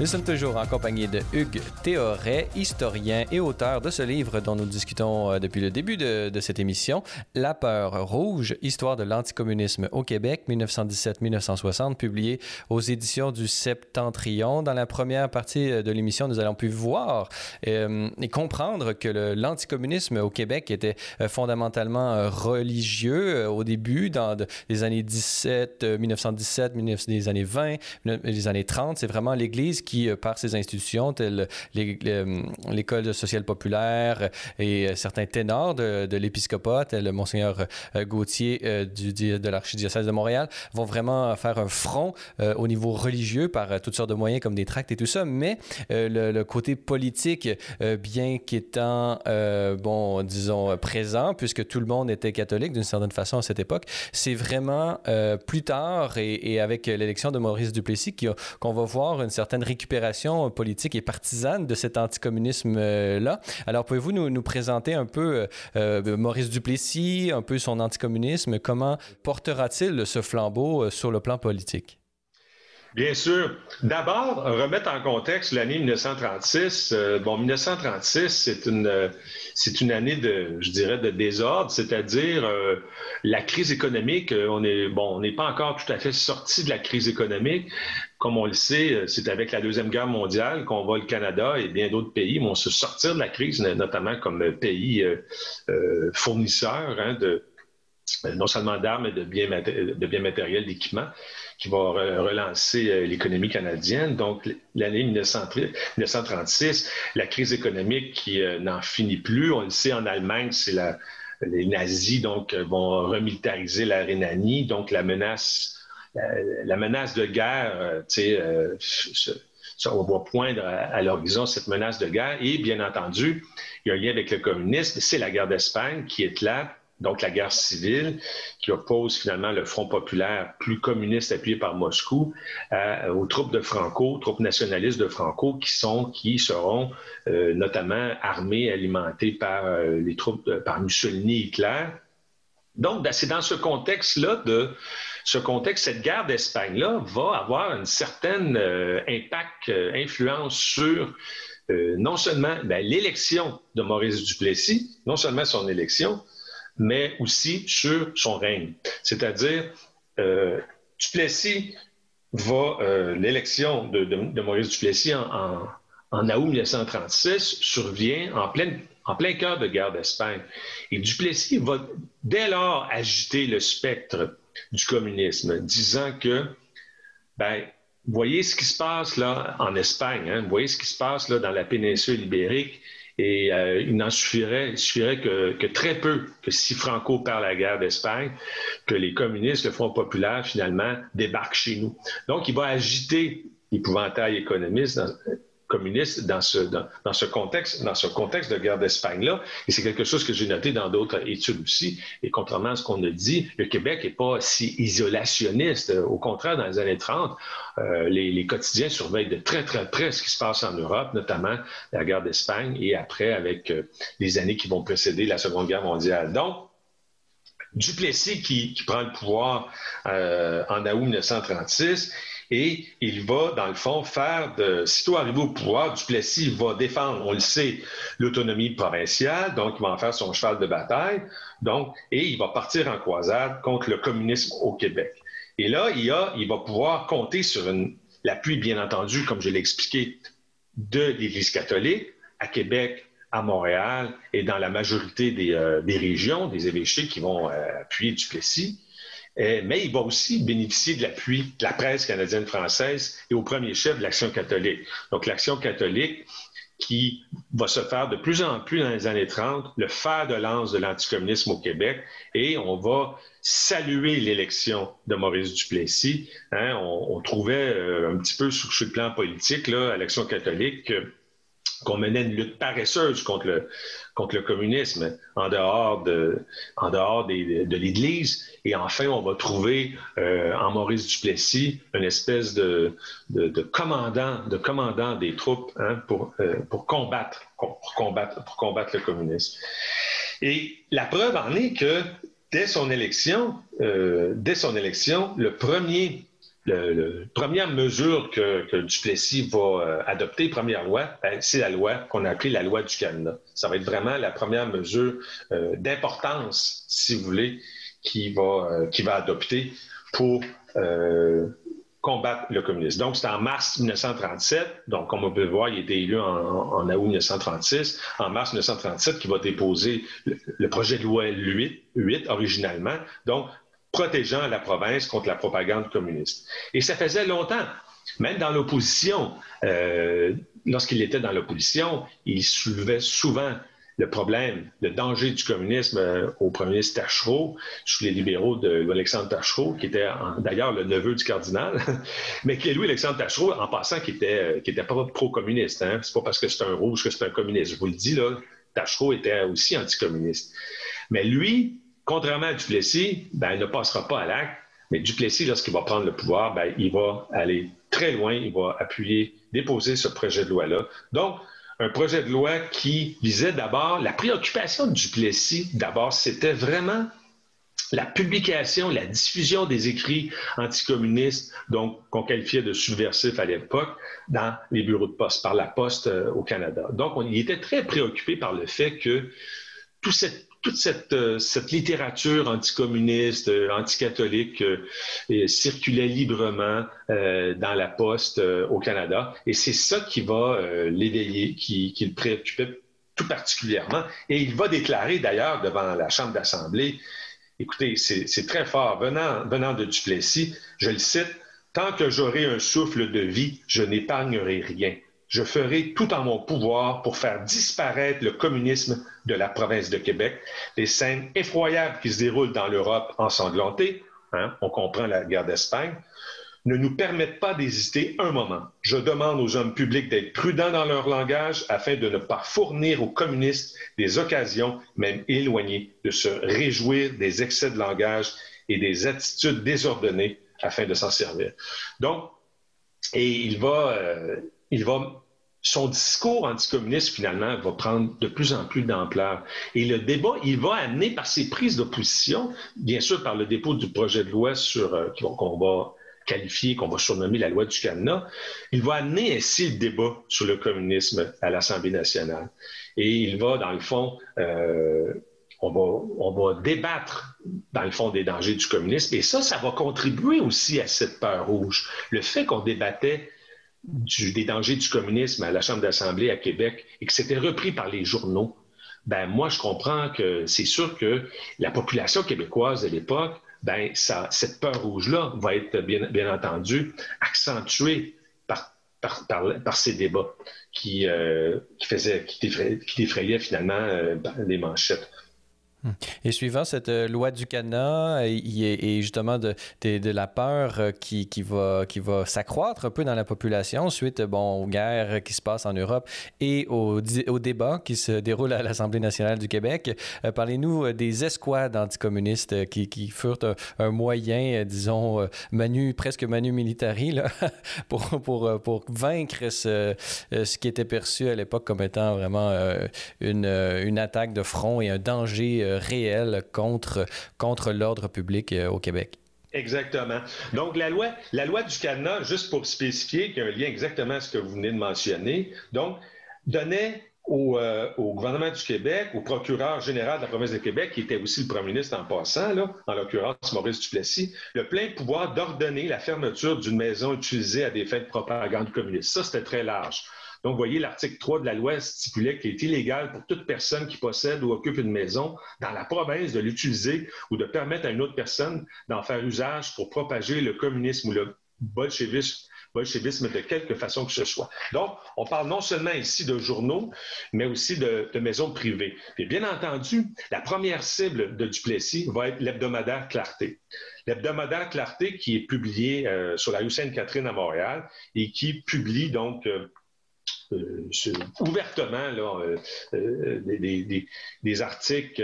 Nous sommes toujours en compagnie de Hugues Théoret, historien et auteur de ce livre dont nous discutons euh, depuis le début de, cette émission, La peur rouge, histoire de l'anticommunisme au Québec, 1917-1960, publié aux éditions du Septentrion. Dans la première partie euh, de l'émission, nous allons pu voir euh, et comprendre que l'anticommunisme au Québec était fondamentalement religieux au début, dans les années 17, 1917, des années 20, les années 30. C'est vraiment l'Église qui euh, par ses institutions, telles euh, l'École sociale populaire et euh, certains ténors de, l'épiscopat, tel Monseigneur Gauthier du, de l'archidiocèse de Montréal, vont vraiment faire un front au niveau religieux par toutes sortes de moyens comme des tracts et tout ça, mais le, côté politique, bien qu'étant, bon, disons, présent, puisque tout le monde était catholique d'une certaine façon à cette époque, c'est vraiment plus tard et, et avec l'élection de Maurice Duplessis qu'on va voir une certaine récupération politique et partisane de cet anticommunisme-là. Alors, pouvez-vous nous, présenter un peu euh, euh, Maurice Duplessis, un peu son anticommunisme? Comment portera-t-il ce flambeau euh, sur le plan politique? Bien sûr. D'abord, remettre en contexte l'année 1936. bon, 1936, c'est une, c'est une année de, je dirais, de désordre, c'est-à-dire la crise économique. On est, bon, on n'est pas encore tout à fait sorti de la crise économique, comme on le sait, euh, c'est avec la Deuxième Guerre mondiale qu'on voit le Canada et bien d'autres pays vont se sortir de la crise, notamment comme pays euh, euh, fournisseur hein, de, non seulement d'armes, mais de biens, matériels, d'équipements, qui va relancer l'économie canadienne. Donc, l'année 1936, la crise économique qui n'en finit plus. On le sait, en Allemagne, c'est les nazis donc, vont remilitariser la Rhénanie, donc la menace la, menace de guerre, euh, tu sais, euh, on voit poindre à, l'horizon cette menace de guerre. Et bien entendu, il y a un lien avec le communisme, c'est la guerre d'Espagne qui est là, donc la guerre civile, qui oppose finalement le Front populaire plus communiste appuyé par Moscou aux troupes de Franco, troupes nationalistes de Franco, qui sont, qui seront euh, notamment armées, alimentées par les troupes, par Mussolini et Hitler. Donc, ben, c'est dans ce contexte-là de ce contexte, cette guerre d'Espagne-là va avoir un certain euh, impact, euh, influence sur euh, non seulement ben, l'élection de Maurice Duplessis, non seulement son élection, mais aussi sur son règne. C'est-à-dire, Duplessis va, l'élection de, Maurice Duplessis en, août 1936 survient en plein cœur de guerre d'Espagne. Et Duplessis va dès lors agiter le spectre du communisme, disant que, ben, voyez ce qui se passe là en Espagne, hein, voyez ce qui se passe là dans la péninsule ibérique, et euh, il n'en suffirait, suffirait que, très peu que si Franco perd la guerre d'Espagne, que les communistes, le Front populaire, finalement, débarquent chez nous. Donc, il va agiter l'épouvantail économiste dans, communiste dans ce, dans, ce contexte, dans ce contexte de guerre d'Espagne-là. Et c'est quelque chose que j'ai noté dans d'autres études aussi. Et contrairement à ce qu'on a dit, le Québec n'est pas si isolationniste. Au contraire, dans les années 30, euh, les, quotidiens surveillent de très, très près ce qui se passe en Europe, notamment la guerre d'Espagne et après avec euh, les années qui vont précéder la Seconde Guerre mondiale. Donc, Duplessis qui, qui prend le pouvoir euh, en août 1936 et il va, dans le fond, faire de. Sitôt arrivé au pouvoir, Duplessis va défendre, on le sait, l'autonomie provinciale, donc il va en faire son cheval de bataille, donc, et il va partir en croisade contre le communisme au Québec. Et là, il, a, il va pouvoir compter sur l'appui, bien entendu, comme je l'ai expliqué, de l'Église catholique à Québec, à Montréal et dans la majorité des, euh, régions, des évêchés qui vont euh, appuyer Duplessis. Euh, mais il va aussi bénéficier de l'appui de la presse canadienne-française et au premier chef de l'Action catholique. Donc, l'Action catholique qui va se faire de plus en plus dans les années 30, le fer de lance de l'anticommunisme au Québec, et on va saluer l'élection de Maurice Duplessis. Hein. on, trouvait euh, un petit peu sur, le plan politique, à l'Action catholique, qu'on menait une lutte paresseuse contre le, contre le communisme en dehors de, en dehors de l'Église. Et enfin, on va trouver euh, en Maurice Duplessis une espèce de, de, commandant, de commandant des troupes hein, pour, euh, pour, combattre, pour, combattre, pour combattre le communisme. Et la preuve en est que dès son élection, euh, dès son élection, le premier la première mesure que, que, Duplessis va euh, adopter, première loi, ben, c'est la loi qu'on a appelée la loi du Canada. Ça va être vraiment la première mesure euh, d'importance, si vous voulez, qui va, euh, va adopter pour combattre le communisme. Donc, c'est en mars 1937, donc comme on peut voir, il a été élu en, en, août 1936, en mars 1937, qui va déposer le, projet de loi 8, 8 originalement. Donc, protégeant la province contre la propagande communiste. Et ça faisait longtemps. Même dans l'opposition, euh, lorsqu'il était dans l'opposition, il soulevait souvent le problème, le danger du communisme euh, au premier ministre Tachereau, sous les libéraux d'Alexandre Tachereau, qui était d'ailleurs le neveu du cardinal, mais qui est lui, Alexandre Tachereau, en passant, qui était, euh, qui était pas pro-communiste. Hein. C'est pas parce que c'est un rouge que c'est un communiste. Je vous le dis, là, Tachereau était aussi anticommuniste. Mais lui, contrairement à Duplessis, ben, il ne passera pas à l'acte. Mais Duplessis, lorsqu'il va prendre le pouvoir, ben, il va aller très loin, il va appuyer, déposer ce projet de loi-là. Donc, un projet de loi qui visait d'abord la préoccupation de Duplessis. D'abord, c'était vraiment la publication, la diffusion des écrits anticommunistes, donc qu'on qualifiait de subversifs à l'époque, dans les bureaux de poste, par la poste euh, au Canada. Donc, on, il était très préoccupé par le fait que tout cette toute cette, euh, cette littérature anticommuniste, euh, anticatholique euh, circulait librement dans la poste au Canada. Et c'est ça qui va l'éveiller, qui, le préoccupait tout particulièrement. Et il va déclarer d'ailleurs devant la Chambre d'Assemblée, écoutez, c'est très fort, venant de Duplessis, je le cite, Tant que j'aurai un souffle de vie, je n'épargnerai rien je ferai tout en mon pouvoir pour faire disparaître le communisme de la province de Québec. Les scènes effroyables qui se déroulent dans l'Europe ensanglantée, hein, on comprend la guerre d'Espagne, ne nous permettent pas d'hésiter un moment. Je demande aux hommes publics d'être prudents dans leur langage afin de ne pas fournir aux communistes des occasions, même éloignées, de se réjouir des excès de langage et des attitudes désordonnées afin de s'en servir. Donc, et il va, euh, il va son discours anticommuniste, finalement, va prendre de plus en plus d'ampleur. Et le débat, il va amener par ses prises d'opposition, bien sûr par le dépôt du projet de loi sur euh, qu'on va qualifier, qu'on va surnommer la loi du Canada, il va amener ainsi le débat sur le communisme à l'Assemblée nationale. Et il va, dans le fond, euh, on, va, on va débattre, dans le fond, des dangers du communisme. Et ça, ça va contribuer aussi à cette peur rouge. Le fait qu'on débattait des dangers du communisme à la Chambre d'Assemblée à Québec et que c'était repris par les journaux, ben moi, je comprends que c'est sûr que la population québécoise de l'époque, ben ça, cette peur rouge-là va être bien, entendu accentuée par, ces débats qui, euh, qui, faisaient, qui, défrayaient, finalement euh, les manchettes. Et suivant cette euh, loi du Canada et, justement de, de, la peur euh, qui, qui va, qui va s'accroître un peu dans la population suite bon, aux guerres qui se passent en Europe et aux, aux débats qui se déroulent à l'Assemblée nationale du Québec, euh, parlez-nous des escouades anticommunistes qui, qui furent un, moyen, disons, manu, presque manu militari pour, pour, pour vaincre ce, ce qui était perçu à l'époque comme étant vraiment une, une attaque de front et un danger réel contre, contre l'ordre public euh, au Québec. Exactement. Donc, la loi, la loi du Canada, juste pour spécifier, qui a un lien exactement à ce que vous venez de mentionner, donc, donnait au, euh, au, gouvernement du Québec, au procureur général de la province de Québec, qui était aussi le premier ministre en passant, là, en l'occurrence Maurice Duplessis, le plein pouvoir d'ordonner la fermeture d'une maison utilisée à des fins de propagande communiste. Ça, c'était très large. Donc, vous voyez, l'article 3 de la loi stipulait qu'il est illégal pour toute personne qui possède ou occupe une maison dans la province de l'utiliser ou de permettre à une autre personne d'en faire usage pour propager le communisme ou le bolchevisme de quelque façon que ce soit. Donc, on parle non seulement ici de journaux, mais aussi de, maisons privées. Et bien entendu, la première cible de Duplessis va être l'hebdomadaire Clarté. L'hebdomadaire Clarté qui est publié euh, sur la rue Sainte-Catherine à Montréal et qui publie donc euh, ouvertement là, des, articles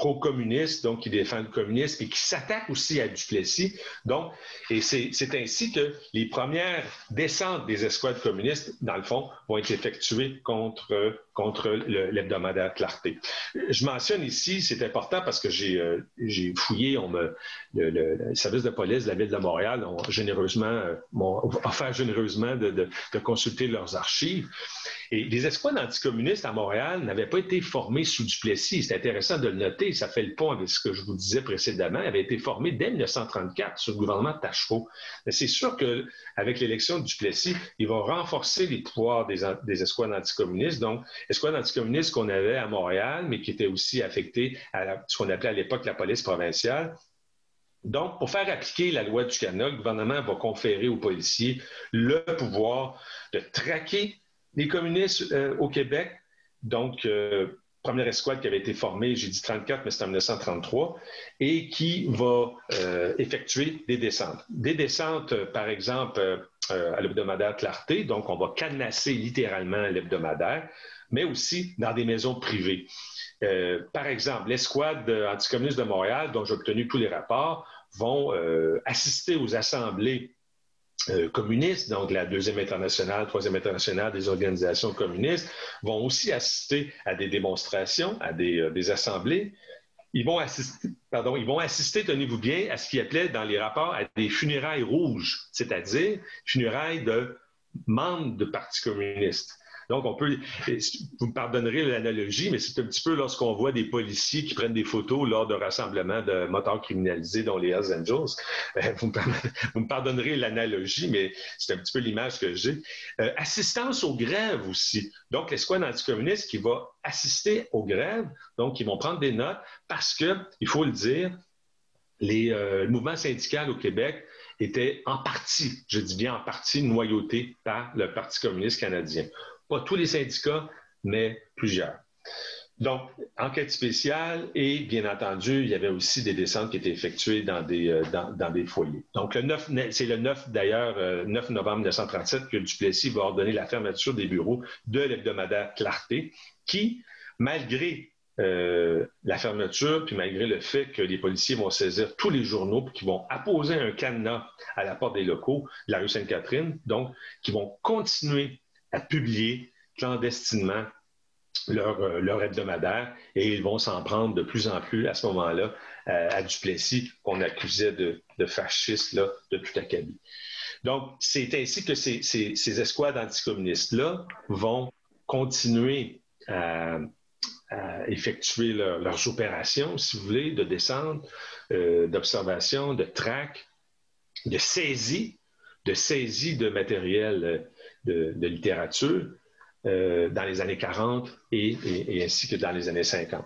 pro-communistes, donc qui défendent le communisme et qui s'attaquent aussi à Duplessis. Donc, et c'est ainsi que les premières descentes des escouades communistes, dans le fond, vont être effectuées contre contre l'hebdomadaire Clarté. Je mentionne ici, c'est important parce que j'ai fouillé, on me, le, service de police de la ville de Montréal ont généreusement, offert généreusement de consulter leurs archives. Et les escouades anticommunistes à Montréal n'avaient pas été formées sous Duplessis. C'est intéressant de le noter. Ça fait le pont avec ce que je vous disais précédemment. Avaient été formées dès 1934 sous le gouvernement de Tachereau. Mais c'est sûr qu'avec l'élection de Duplessis, ils vont renforcer les pouvoirs des, des escouades anticommunistes. Donc, escouades anticommunistes qu'on avait à Montréal, mais qui étaient aussi affectées à ce qu'on appelait à l'époque la police provinciale. Donc, pour faire appliquer la loi du Canada, le gouvernement va conférer aux policiers le pouvoir de traquer les communistes euh, au Québec, donc, euh, première escouade qui avait été formée, j'ai dit 34, mais c'est en 1933, et qui va euh, effectuer des descentes. Des descentes, par exemple, à l'hebdomadaire Clarté, donc on va canasser littéralement l'hebdomadaire, mais aussi dans des maisons privées. par exemple, l'escouade anticommuniste de Montréal, dont j'ai obtenu tous les rapports, vont assister aux assemblées euh, communistes, donc la deuxième internationale, troisième internationale des organisations communistes, vont aussi assister à des démonstrations, à des, euh, assemblées. Ils vont assister, pardon, ils vont assister, tenez-vous bien, à ce qu'ils appelaient dans les rapports à des funérailles rouges, c'est-à-dire funérailles de membres de partis communistes. Donc, on peut, vous me pardonnerez l'analogie, mais c'est un petit peu lorsqu'on voit des policiers qui prennent des photos lors de rassemblements de moteurs criminalisés, dont les Hells Angels. Euh, vous, me, pardonnerez l'analogie, mais c'est un petit peu l'image que j'ai. Euh, assistance aux grèves aussi. Donc, l'escouade anticommuniste qui va assister aux grèves, donc ils vont prendre des notes parce que, il faut le dire, les, euh, le mouvement syndical au Québec était en partie, je dis bien en partie, noyauté par le Parti communiste canadien. Pas tous les syndicats, mais plusieurs. Donc, enquête spéciale et, bien entendu, il y avait aussi des descentes qui étaient effectuées dans des, euh, dans, des foyers. Donc, le 9, c'est le 9, d'ailleurs, 9 euh, novembre 1937 que Duplessis va ordonner la fermeture des bureaux de l'hebdomadaire Clarté, qui, malgré euh, la fermeture, puis malgré le fait que les policiers vont saisir tous les journaux, qui vont apposer un cadenas à la porte des locaux de la rue Sainte-Catherine, donc qui vont continuer à publier clandestinement leur, euh, leur, hebdomadaire et ils vont s'en prendre de plus en plus à ce moment-là euh, à Duplessis qu'on accusait de, de fasciste là, de tout. Donc, c'est ainsi que ces, ces, ces escouades anticommunistes-là vont continuer à, effectuer leurs opérations, si vous voulez, de descente, euh, d'observation, de traque, de saisie, de saisie de matériel de, littérature euh, dans les années 40 et, ainsi que dans les années 50.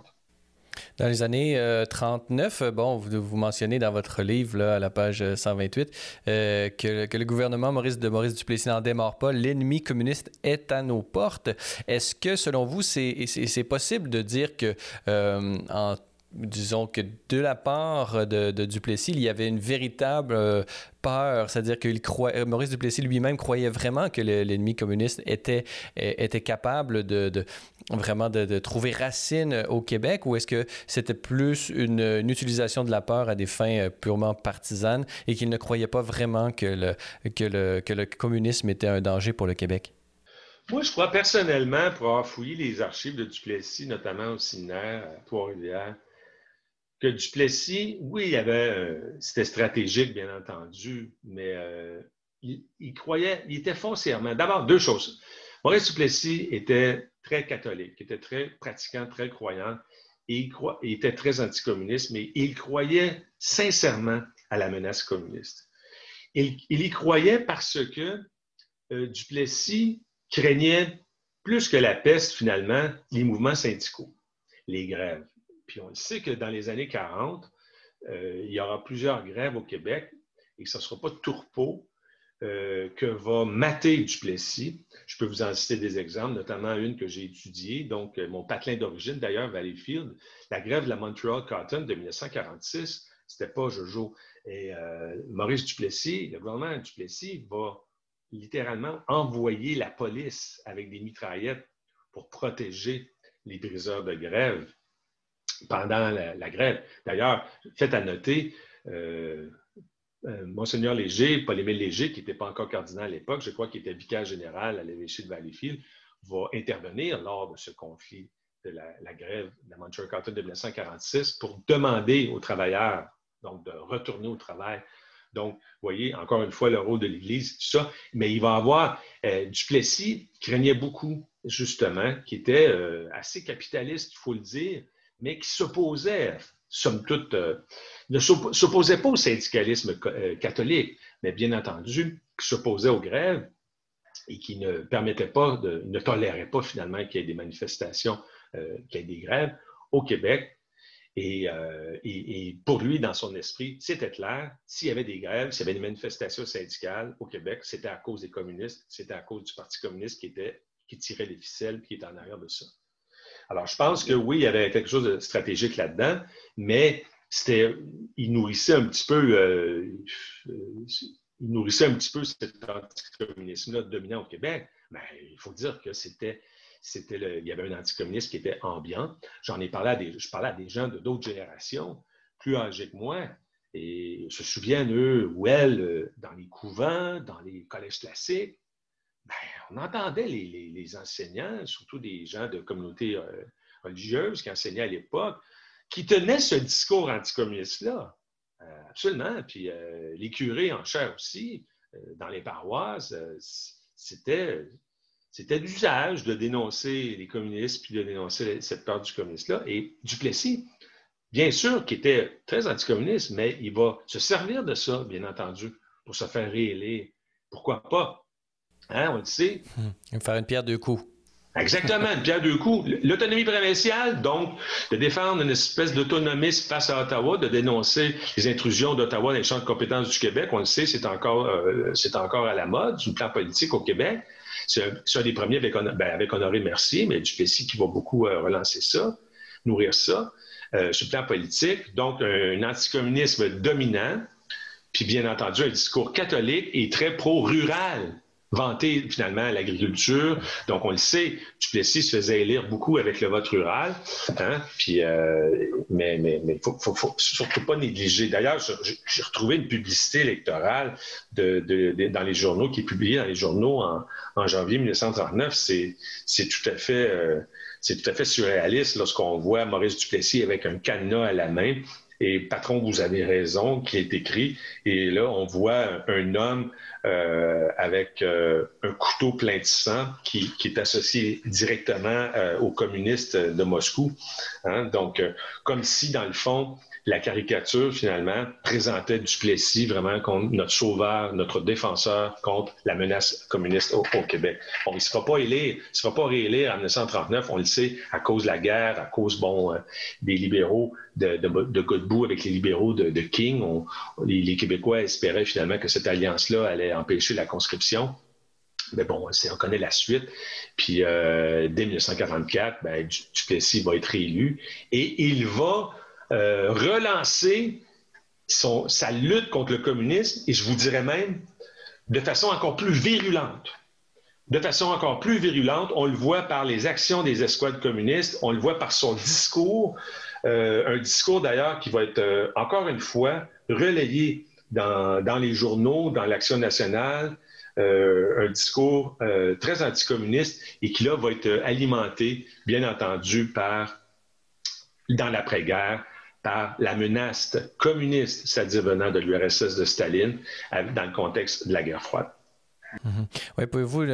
Dans les années 39, euh, bon, vous, mentionnez dans votre livre, à la page 128, euh, que, que, le gouvernement Maurice de Maurice Duplessis n'en démarre pas. L'ennemi communiste est à nos portes. Est-ce que, selon vous, c'est possible de dire que en disons que de la part de, Duplessis, il y avait une véritable euh, peur, c'est-à-dire que Maurice Duplessis lui-même croyait vraiment que l'ennemi communiste était, était capable de, vraiment de, trouver racine au Québec, ou est-ce que c'était plus une, utilisation de la peur à des fins euh, purement partisanes et qu'il ne croyait pas vraiment que le, que le, que le communisme était un danger pour le Québec? Moi, je crois personnellement, pour avoir fouillé les archives de Duplessis, notamment au séminaire à Trois-Rivières, que Duplessis, oui, il avait, euh, c'était stratégique, bien entendu, mais euh, il, croyait, il était foncièrement. D'abord, deux choses. Maurice Duplessis était très catholique, était très pratiquant, très croyant, et il, était très anticommuniste, mais il croyait sincèrement à la menace communiste. Il, y croyait parce que euh, Duplessis craignait plus que la peste, finalement, les mouvements syndicaux, les grèves. Puis on sait que dans les années 40, euh, il y aura plusieurs grèves au Québec et que ce ne sera pas tourpeau euh, que va mater Duplessis. Je peux vous en citer des exemples, notamment une que j'ai étudiée, donc euh, mon patelin d'origine d'ailleurs, Valleyfield, la grève de la Montreal Cotton de 1946, c'était pas Jojo. Et Maurice Duplessis, le gouvernement Duplessis va littéralement envoyé la police avec des mitraillettes pour protéger les briseurs de grève pendant la, grève. D'ailleurs, faites à noter, euh, euh, Monseigneur Léger, Paul-Émile Léger, qui n'était pas encore cardinal à l'époque, je crois qu'il était vicaire général à l'évêché de Valleyfield, va intervenir lors de ce conflit de la, grève de la Montreal Carter de 1946 pour demander aux travailleurs donc, de retourner au travail. Donc, vous voyez, encore une fois, le rôle de l'Église, tout ça. Mais il va avoir euh, Duplessis craignait beaucoup, justement, qui était euh, assez capitaliste, il faut le dire, mais qui s'opposait, somme toute, euh, ne s'opposait pas au syndicalisme catholique, mais bien entendu, qui s'opposait aux grèves et qui ne permettait pas, ne tolérait pas finalement qu'il y ait des manifestations, euh, qu'il y ait des grèves au Québec. Euh, et, pour lui, dans son esprit, c'était clair, s'il y avait des grèves, s'il y avait des manifestations syndicales au Québec, c'était à cause des communistes, c'était à cause du Parti communiste qui, qui tirait les ficelles, qui était en arrière de ça. Alors, je pense que oui, il y avait quelque chose de stratégique là-dedans, mais c'était, il nourrissait un petit peu, euh, il nourrissait un petit peu cet anticommunisme-là dominant au Québec. Mais il faut dire que c'était, c'était il y avait un anticommunisme qui était ambiant. J'en ai parlé des, je parlais à des gens de d'autres générations, plus âgés que moi, et se souviennent, eux ou elles, euh, dans les couvents, dans les collèges classiques, ben, on entendait les, enseignants, surtout des gens de communautés euh, religieuses qui enseignaient à l'époque, qui tenaient ce discours anticommuniste-là. Euh, absolument. Puis euh, les curés en chair aussi, dans les paroisses, c'était c'était d'usage de dénoncer les communistes puis de dénoncer cette part du communiste-là. Et Duplessis, bien sûr, qui était très anticommuniste, mais il va se servir de ça, bien entendu, pour se faire réélire. Pourquoi pas? Hein, on le sait. Hum, faire une pierre deux coups. Exactement, une pierre deux coups. L'autonomie provinciale, donc, de défendre une espèce d'autonomisme face à Ottawa, de dénoncer les intrusions d'Ottawa dans les champs de compétences du Québec. On le sait, c'est encore, euh, c'est encore à la mode, du plan politique au Québec. C'est un, des premiers avec, ben, avec Honoré Mercier, mais Duplessis qui va beaucoup euh, relancer ça, nourrir ça, euh, sur le plan politique. Donc, un, un anticommunisme dominant, puis bien entendu, un discours catholique et très pro-rural vanter finalement l'agriculture. Donc, on le sait, Duplessis se faisait élire beaucoup avec le vote rural. Hein? Puis, euh, mais mais, mais faut, faut, faut, surtout pas négliger. D'ailleurs, j'ai retrouvé une publicité électorale de, de, dans les journaux qui est publiée dans les journaux en, en janvier 1939. C'est tout à fait... Euh, c'est tout à fait surréaliste lorsqu'on voit Maurice Duplessis avec un cadenas à la main et patron, vous avez raison, qui est écrit. Et là, on voit un homme euh, avec euh, un couteau plein de sang qui, est associé directement euh, aux communistes de Moscou. Hein. Donc, comme si, dans le fond, la caricature, finalement, présentait Duplessis vraiment comme notre sauveur, notre défenseur contre la menace communiste au, Québec. Bon, il ne sera pas élire, il pas réélire en 1939, on le sait, à cause de la guerre, à cause, bon, des libéraux de, de, Godbout avec les libéraux de, King. les, Québécois espéraient finalement que cette alliance-là allait empêcher la conscription. Mais bon, on connaît la suite. Puis euh, dès 1944, ben, Duplessis va être élu et il va euh, relancer sa lutte contre le communisme, et je vous dirais même de façon encore plus virulente. De façon encore plus virulente, on le voit par les actions des escouades communistes, on le voit par son discours, euh, un discours d'ailleurs qui va être euh, encore une fois relayé dans, dans les journaux, dans l'Action nationale, un discours très anticommuniste et qui là va être alimenté, bien entendu, par, dans l'après-guerre, par la menace communiste, c'est-à-dire venant de l'URSS de Staline, dans le contexte de la guerre froide. Mhm. Oui, pouvez-vous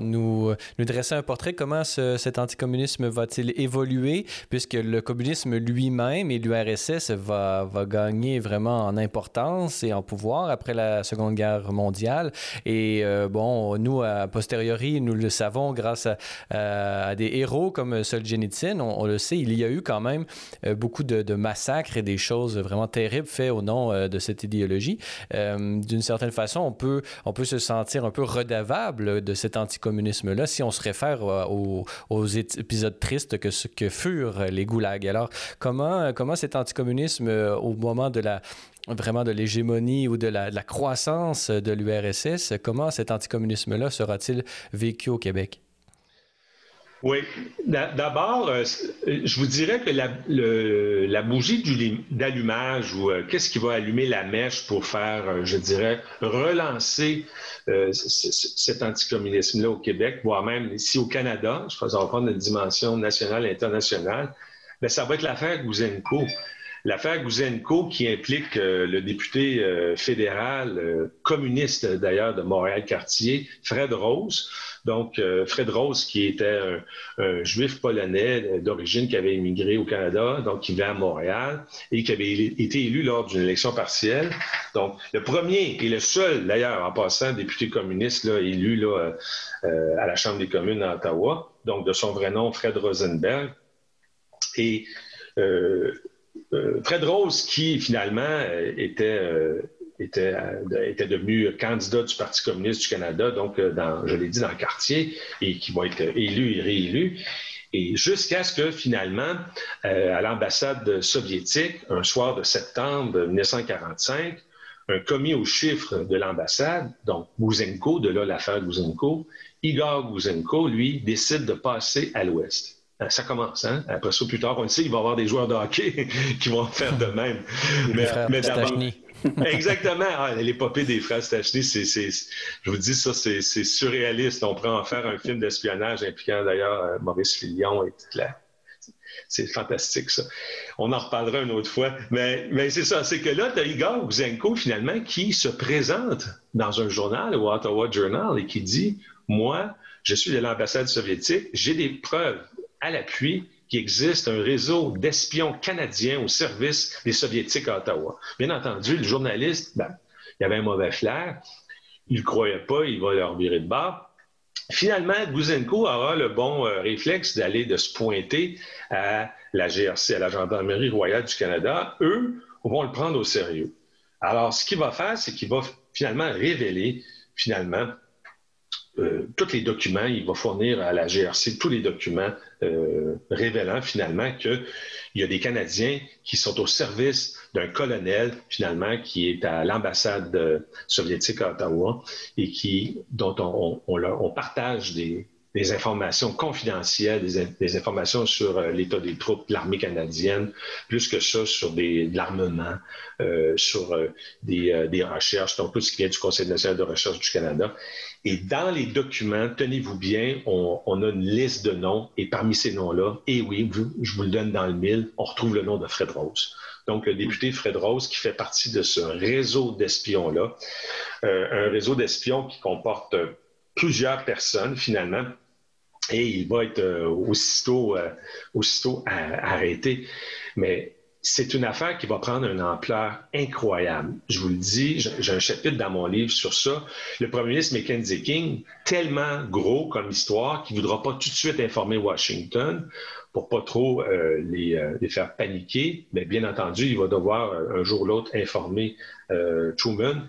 nous, nous, dresser un portrait? Comment cet anticommunisme va-t-il évoluer puisque le communisme lui-même et l'URSS va, va gagner vraiment en importance et en pouvoir après la Seconde Guerre mondiale? Et euh, bon, nous, a posteriori, nous le savons grâce à, des héros comme Solzhenitsyn, on, on, le sait, il y a eu quand même euh, beaucoup de, massacres et des choses vraiment terribles faites au nom euh, de cette idéologie. D'une certaine façon, on peut, on peut se sentir un peu peu redevable de cet anticommunisme-là si on se réfère aux, épisodes tristes que, furent les goulags. Alors, comment, comment cet anticommunisme, au moment de la, vraiment de l'hégémonie ou de la, croissance de l'URSS, comment cet anticommunisme-là sera-t-il vécu au Québec? Oui. D'abord, euh, je vous dirais que la, bougie d'allumage ou euh, qu'est-ce qui va allumer la mèche pour faire, euh, je dirais, relancer cet anticommunisme-là au Québec, voire même ici au Canada, je pense va prendre une dimension nationale et internationale, mais ça va être l'affaire Gouzenko. L'affaire Gouzenko qui implique le député fédéral communiste d'ailleurs de Montréal-Cartier, Fred Rose. Donc, Fred Rose, qui était un, juif polonais d'origine qui avait émigré au Canada, donc qui vivait à Montréal et qui avait été élu lors d'une élection partielle. Donc, le premier et le seul, d'ailleurs, en passant, député communiste élu là, à la Chambre des communes à Ottawa, donc de son vrai nom, Fred Rosenberg. Et euh, Fred Rose, qui finalement euh, était, euh, était, était devenu candidat du Parti communiste du Canada, donc dans, je l'ai dit, dans le quartier, et qui va être élu et réélu. Et jusqu'à ce que finalement, à l'ambassade soviétique, un soir de septembre 1945, un commis aux chiffres de l'ambassade, donc Gouzenko, de là l'affaire Gouzenko, Igor Gouzenko, lui, décide de passer à l'ouest. Euh, ça commence. Hein? Après ça, plus tard, on le sait, il va y avoir des joueurs de hockey qui vont faire de même. mais, mais d'abord. Exactement. Ah, L'épopée des frères Stachny, c'est, je vous dis ça, c'est, surréaliste. On pourrait en faire un film d'espionnage impliquant d'ailleurs euh, Maurice Fillon et tout là. C'est fantastique, ça. On en reparlera une autre fois. Mais, c'est ça, c'est que là, tu as Igor finalement, qui se présente dans un journal, au Ottawa Journal, et qui dit Moi, je suis de l'ambassade soviétique, j'ai des preuves à l'appui qu'il existe un réseau d'espions canadiens au service des Soviétiques à Ottawa. Bien entendu, le journaliste, ben, il avait un mauvais flair, il ne croyait pas, il va leur virer de bas. Finalement, Gouzenko aura le bon euh, réflexe d'aller de se pointer à la GRC, à la Gendarmerie royale du Canada. Eux vont le prendre au sérieux. Alors, ce qu'il va faire, c'est qu'il va finalement révéler, finalement, euh, tous les documents, il va fournir à la GRC tous les documents euh, révélant finalement qu'il y a des Canadiens qui sont au service d'un colonel finalement qui est à l'ambassade euh, soviétique à Ottawa et qui, dont on, on partage des, des informations confidentielles, des, informations sur euh, l'état des troupes de l'armée canadienne, plus que ça sur des, de l'armement, euh, sur euh, des, recherches, donc tout ce qui vient du Conseil national de recherche du Canada. Et dans les documents, tenez-vous bien, on, on, a une liste de noms, et parmi ces noms-là, et oui, je vous le donne dans le mille, on retrouve le nom de Fred Rose. Donc, le député Fred Rose, qui fait partie de ce réseau d'espions-là, un réseau d'espions qui comporte plusieurs personnes, finalement, et il va être euh, aussitôt, euh, aussitôt arrêté. Mais c'est une affaire qui va prendre une ampleur incroyable. Je vous le dis, j'ai un chapitre dans mon livre sur ça. Le premier ministre Mackenzie King, tellement gros comme histoire qu'il ne voudra pas tout de suite informer Washington pour pas trop euh, les, faire paniquer. Mais bien entendu, il va devoir un jour ou l'autre informer Truman.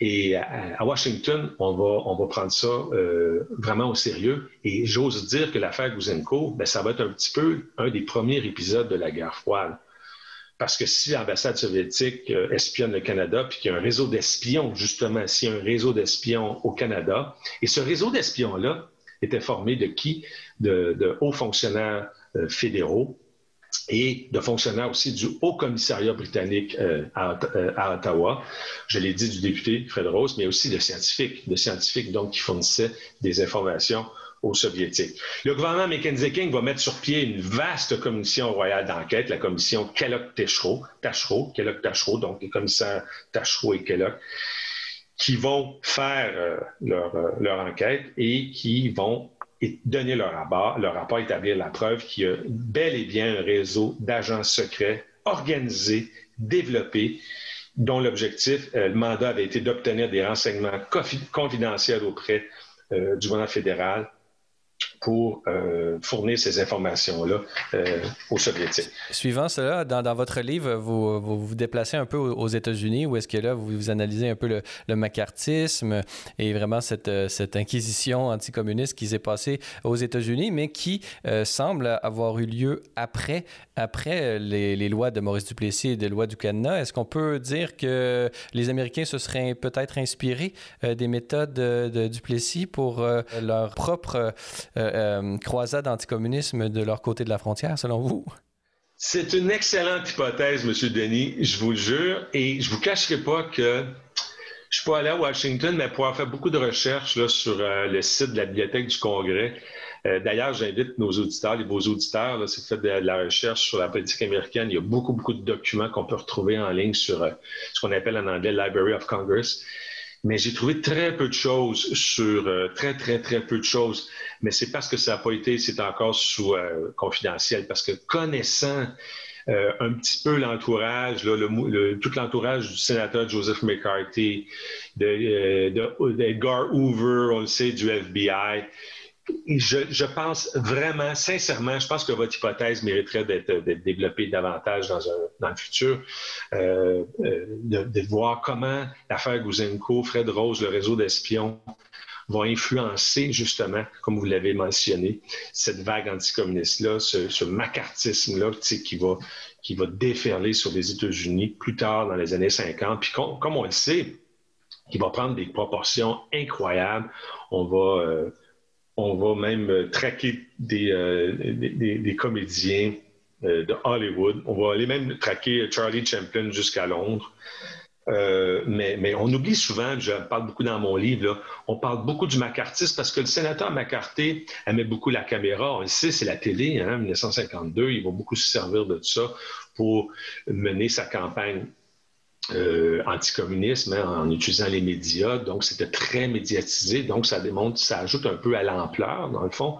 Et à, Washington, on va, on va prendre ça euh, vraiment au sérieux. Et j'ose dire que l'affaire Gouzenko, ben, ça va être un petit peu un des premiers épisodes de la guerre froide. Parce que si l'ambassade soviétique euh, espionne le Canada, puis qu'il y a un réseau d'espions, justement, s'il y a un réseau d'espions au Canada, et ce réseau d'espions-là était formé de qui? De, hauts fonctionnaires euh, fédéraux, et de fonctionnaires aussi du Haut Commissariat britannique euh, euh, à, Ottawa. Je l'ai dit du député Fred Rose, mais aussi de scientifiques, de scientifiques donc qui fournissaient des informations aux Soviétiques. Le gouvernement Mackenzie King va mettre sur pied une vaste commission royale d'enquête, la commission Kellogg-Tachereau, Tachereau, Kellogg-Tachereau, donc les commissaires Tachereau et Kellogg, qui vont faire euh, leur enquête et qui vont donner leur rapport, leur rapport établir la preuve qu'il y a bel et bien un réseau d'agents secrets organisés, développés, dont l'objectif, euh, le mandat avait été d'obtenir des renseignements confidentiels auprès euh, du gouvernement fédéral pour euh, fournir ces informations-là euh, aux Soviétiques. Suivant cela, dans, votre livre, vous, vous, déplacez un peu aux, États-Unis, où est-ce que là, vous, analysez un peu le, le et vraiment cette, euh, cette inquisition anticommuniste qui s'est passée aux États-Unis, mais qui semble avoir eu lieu après, après les, lois de Maurice Duplessis et des lois du Canada. Est-ce qu'on peut dire que les Américains se seraient peut-être inspirés des méthodes de, Duplessis pour leur propre croisade anticommunisme de leur côté de la frontière, selon vous? C'est une excellente hypothèse, M. Denis, je vous le jure, et je ne vous cacherai pas que je suis pas allé à Washington, mais pour avoir fait beaucoup de recherches là, sur euh, le site de la Bibliothèque du Congrès. Euh, d'ailleurs, j'invite nos auditeurs, les beaux auditeurs, si vous faites de, la recherche sur la politique américaine, il y a beaucoup, beaucoup de documents qu'on peut retrouver en ligne sur ce qu'on appelle en anglais Library of Congress. Mais j'ai trouvé très peu de choses sur euh, très, très, très peu de choses. Mais c'est parce que ça n'a pas été, c'est encore sous euh, confidentiel. Parce que connaissant euh, un petit peu l'entourage, le, tout l'entourage du sénateur Joseph McCarthy, d'Edgar de, Hoover, on le sait, du FBI, je, pense vraiment, sincèrement, je pense que votre hypothèse mériterait d'être développée davantage dans, le futur, euh, euh, de, voir comment l'affaire Gouzenko, Fred Rose, le réseau d'espions, vont influencer justement, comme vous l'avez mentionné, cette vague anticommuniste-là, ce, macartisme-là qui va, qui va déferler sur les États-Unis plus tard dans les années 50. Puis comme on le sait, qui va prendre des proportions incroyables. On va... Euh, on va même euh, traquer des, euh, comédiens euh, de Hollywood. On va aller même traquer Charlie Chaplin jusqu'à Londres. mais, on oublie souvent, je parle beaucoup dans mon livre, on parle beaucoup du macartisme parce que le sénateur McCarthy aimait beaucoup la caméra. On le c'est la télé, hein, 1952. Il va beaucoup se servir de ça pour mener sa campagne euh, anticommunisme hein, en utilisant les médias. Donc, c'était très médiatisé. Donc, ça démontre, ça ajoute un peu à l'ampleur, dans le fond.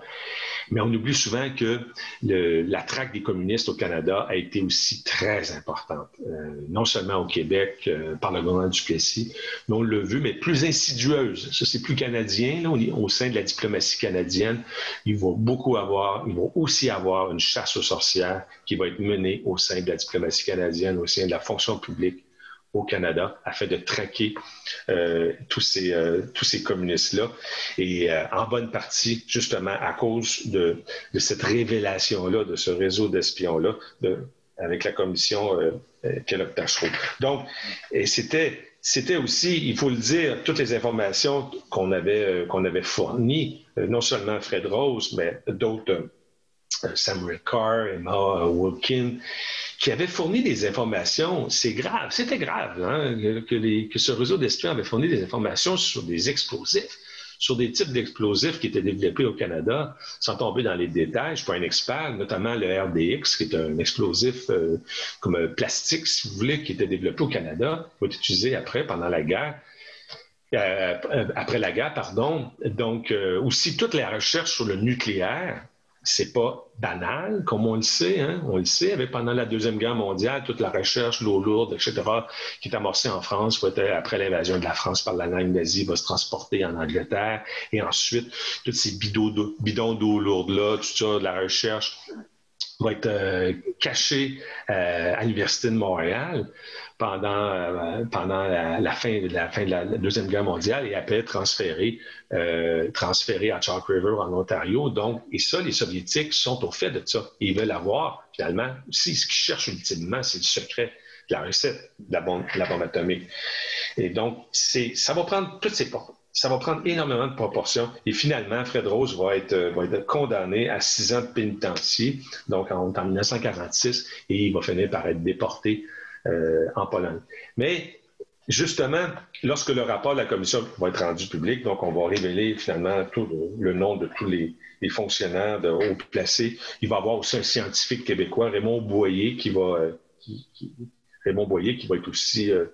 Mais on oublie souvent que la traque des communistes au Canada a été aussi très importante, euh, non seulement au Québec euh, par le gouvernement du Plessis, mais on l'a vu, mais plus insidieuse. Ça, c'est plus canadien. Là, au sein de la diplomatie canadienne, il va beaucoup avoir, il va aussi avoir une chasse aux sorcières qui va être menée au sein de la diplomatie canadienne, au sein de la fonction publique au Canada afin de traquer euh, tous ces, euh, tous ces communistes-là. Et euh, en bonne partie, justement, à cause de, cette révélation-là, de ce réseau d'espions-là, avec la commission Kellogg-Tachereau. Donc, et c'était c'était aussi, il faut le dire, toutes les informations qu'on avait, qu'on avait fournies, non seulement Fred Rose, mais d'autres Samuel Carr, Emma Wilkin, qui avaient fourni des informations. C'est grave, c'était grave hein, que, ce réseau d'espions avait fourni des informations sur des explosifs, sur des types d'explosifs qui étaient développés au Canada, sans tomber dans les détails. Je ne suis pas un expert, notamment le RDX, qui est un explosif euh, comme un plastique, si vous voulez, qui était développé au Canada, qui été utilisé après, pendant la guerre. Euh, après la guerre, pardon. Donc, aussi toute la recherche sur le nucléaire, c'est pas banal, comme on le sait. Hein? On le sait, pendant la Deuxième Guerre mondiale, toute la recherche, l'eau lourde, etc., qui est amorcée en France, après l'invasion de la France par l'Allemagne nazie, va se transporter en Angleterre. Et ensuite, tous ces bidons d'eau lourde-là, tout ça, de la recherche, va être euh, caché euh, à l'Université de Montréal pendant, euh, pendant la, fin, la fin de la, Deuxième Guerre mondiale et après transféré, transféré à Chalk River en Ontario. Donc, et ça, les Soviétiques sont au fait de ça. ils veulent avoir, finalement, aussi, ce qu'ils cherchent ultimement, c'est le secret de la recette de la bombe, la atomique. Et donc, ça va prendre toutes ces portes ça va prendre énormément de proportions. Et finalement, Fred Rose va être, euh, va être condamné à six ans de pénitencier, donc en, 1946, et il va finir par être déporté euh, en Pologne. Mais justement, lorsque le rapport de la commission va être rendu public, donc on va révéler finalement le, nom de tous les, fonctionnaires de haut placés, il va y avoir aussi un scientifique québécois, Raymond Boyer, qui va... Euh, Raymond Boyer, qui va être aussi euh,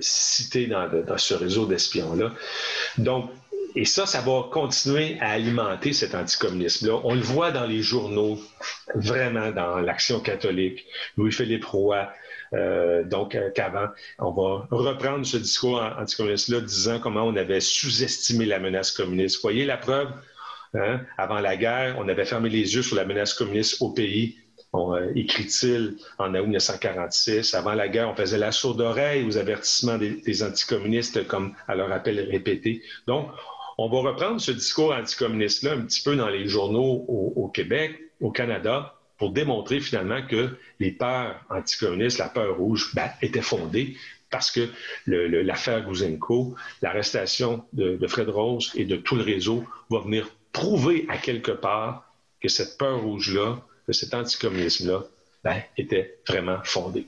cité dans, ce réseau d'espions-là. Donc, et ça, ça va continuer à alimenter cet anticommunisme-là. On le voit dans les journaux, vraiment dans l'Action catholique, Louis-Philippe Roy, euh, donc euh, qu'avant, on va reprendre ce discours anticommuniste-là, disant comment on avait sous-estimé la menace communiste. Voyez la preuve? Hein? Avant la guerre, on avait fermé les yeux sur la menace communiste au pays. Euh, écrit-il en août 1946. Avant la guerre, on faisait la sourde oreille aux avertissements des, anticommunistes, comme à leur appel répété. Donc, on va reprendre ce discours anticommuniste-là un petit peu dans les journaux au, Québec, au Canada, pour démontrer finalement que les peurs anticommunistes, la peur rouge, ben, étaient fondées parce que l'affaire Gouzenko, l'arrestation de, Fred Rose et de tout le réseau va venir prouver à quelque part que cette peur rouge-là, que cet anticommunisme-là, ben, était vraiment fondé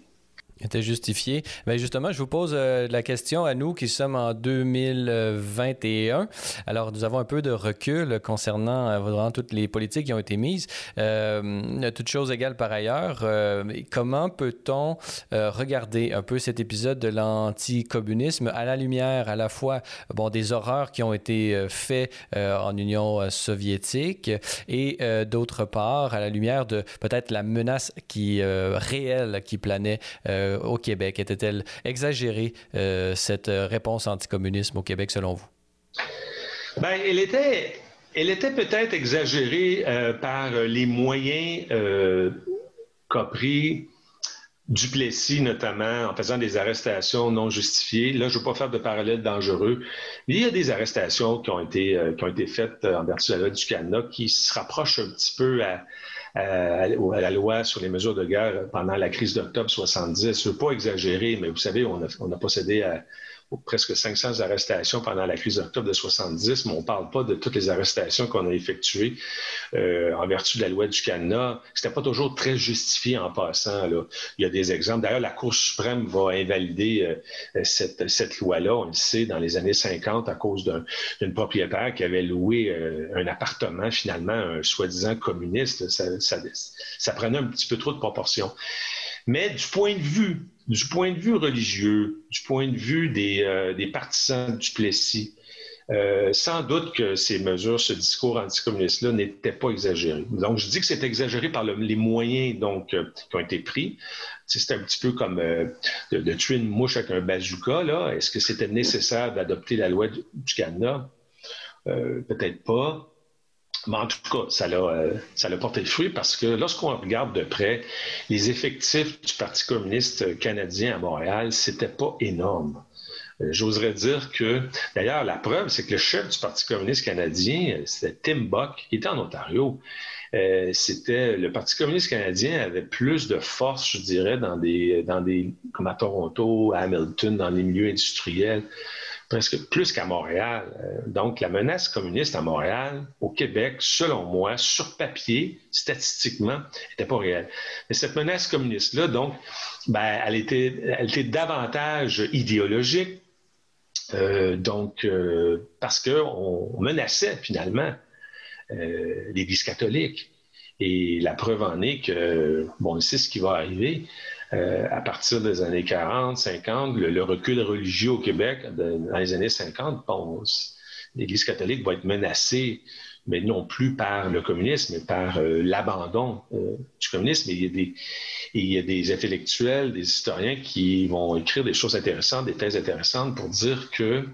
était justifié. Ben, justement, je vous pose euh, la question à nous qui sommes en 2021. Alors, nous avons un peu de recul concernant euh, vraiment toutes les politiques qui ont été mises. Euh, toutes choses égales par ailleurs, comment peut-on regarder un peu cet épisode de l'anticommunisme à la lumière à la fois bon, des horreurs qui ont été faites en Union soviétique et d'autre part à la lumière de peut-être la menace qui réelle qui planait euh, au Québec? Était-elle exagérée, euh, cette réponse anticommunisme au Québec, selon vous? Bien, elle était, elle était peut-être exagérée euh, par les moyens qu'a pris Duplessis, notamment, en faisant des arrestations non justifiées. Là, je ne veux pas faire de parallèle dangereux, mais il y a des arrestations qui ont été, qui ont été faites en vertu de la loi du Canada qui se rapprochent un petit peu à, à, la loi sur les mesures de guerre pendant la crise d'octobre 70. Je ne veux pas exagérer, mais vous savez, on a, on a procédé à, presque 500 arrestations pendant la crise d'octobre de 70, mais on ne parle pas de toutes les arrestations qu'on a effectuées euh, en vertu de la loi du Canada. Ce n'était pas toujours très justifié en passant. Là. Il y a des exemples. D'ailleurs, la Cour suprême va invalider euh, cette, cette loi-là, on le sait, dans les années 50 à cause d'une propriétaire qui avait loué euh, un appartement, finalement, un soi-disant communiste. Ça, ça, ça prenait un petit peu trop de proportions. Mais du point de vue du point de vue religieux, du point de vue des, euh, des partisans du Plessis, euh, sans doute que ces mesures, ce discours anticommuniste-là n'était pas exagéré. Donc, je dis que c'est exagéré par les moyens donc, euh, qui ont été pris. C'est un petit peu comme de, tuer une mouche avec un bazooka. Est-ce que c'était nécessaire d'adopter la loi du Canada? Peut-être pas. Mais en tout cas, ça l'a, euh, ça porté le fruit parce que lorsqu'on regarde de près, les effectifs du Parti communiste canadien à Montréal, c'était pas énorme. Euh, j'oserais dire que, d'ailleurs, la preuve, c'est que le chef du Parti communiste canadien, c'était Tim Buck, qui était en Ontario. Euh, c'était le Parti communiste canadien avait plus de force, je dirais, dans des, dans des comme à Toronto, à Hamilton, dans les milieux industriels presque plus qu'à Montréal. Euh, donc, la menace communiste à Montréal, au Québec, selon moi, sur papier, statistiquement, n'était pas réelle. Mais cette menace communiste-là, donc, ben, elle, était, davantage idéologique. Euh, donc, euh, parce qu'on menaçait finalement l'Église catholique. Et la preuve en est que, bon, c'est ce qui va arriver. Euh, à partir des années 40, 50, le, recul religieux au Québec dans les années 50, bon, l'Église catholique va être menacée, mais non plus par le communisme, mais par euh, l'abandon euh, du communisme. Il, y a des, il y a des intellectuels, des historiens qui vont écrire des choses intéressantes, des thèses intéressantes pour dire que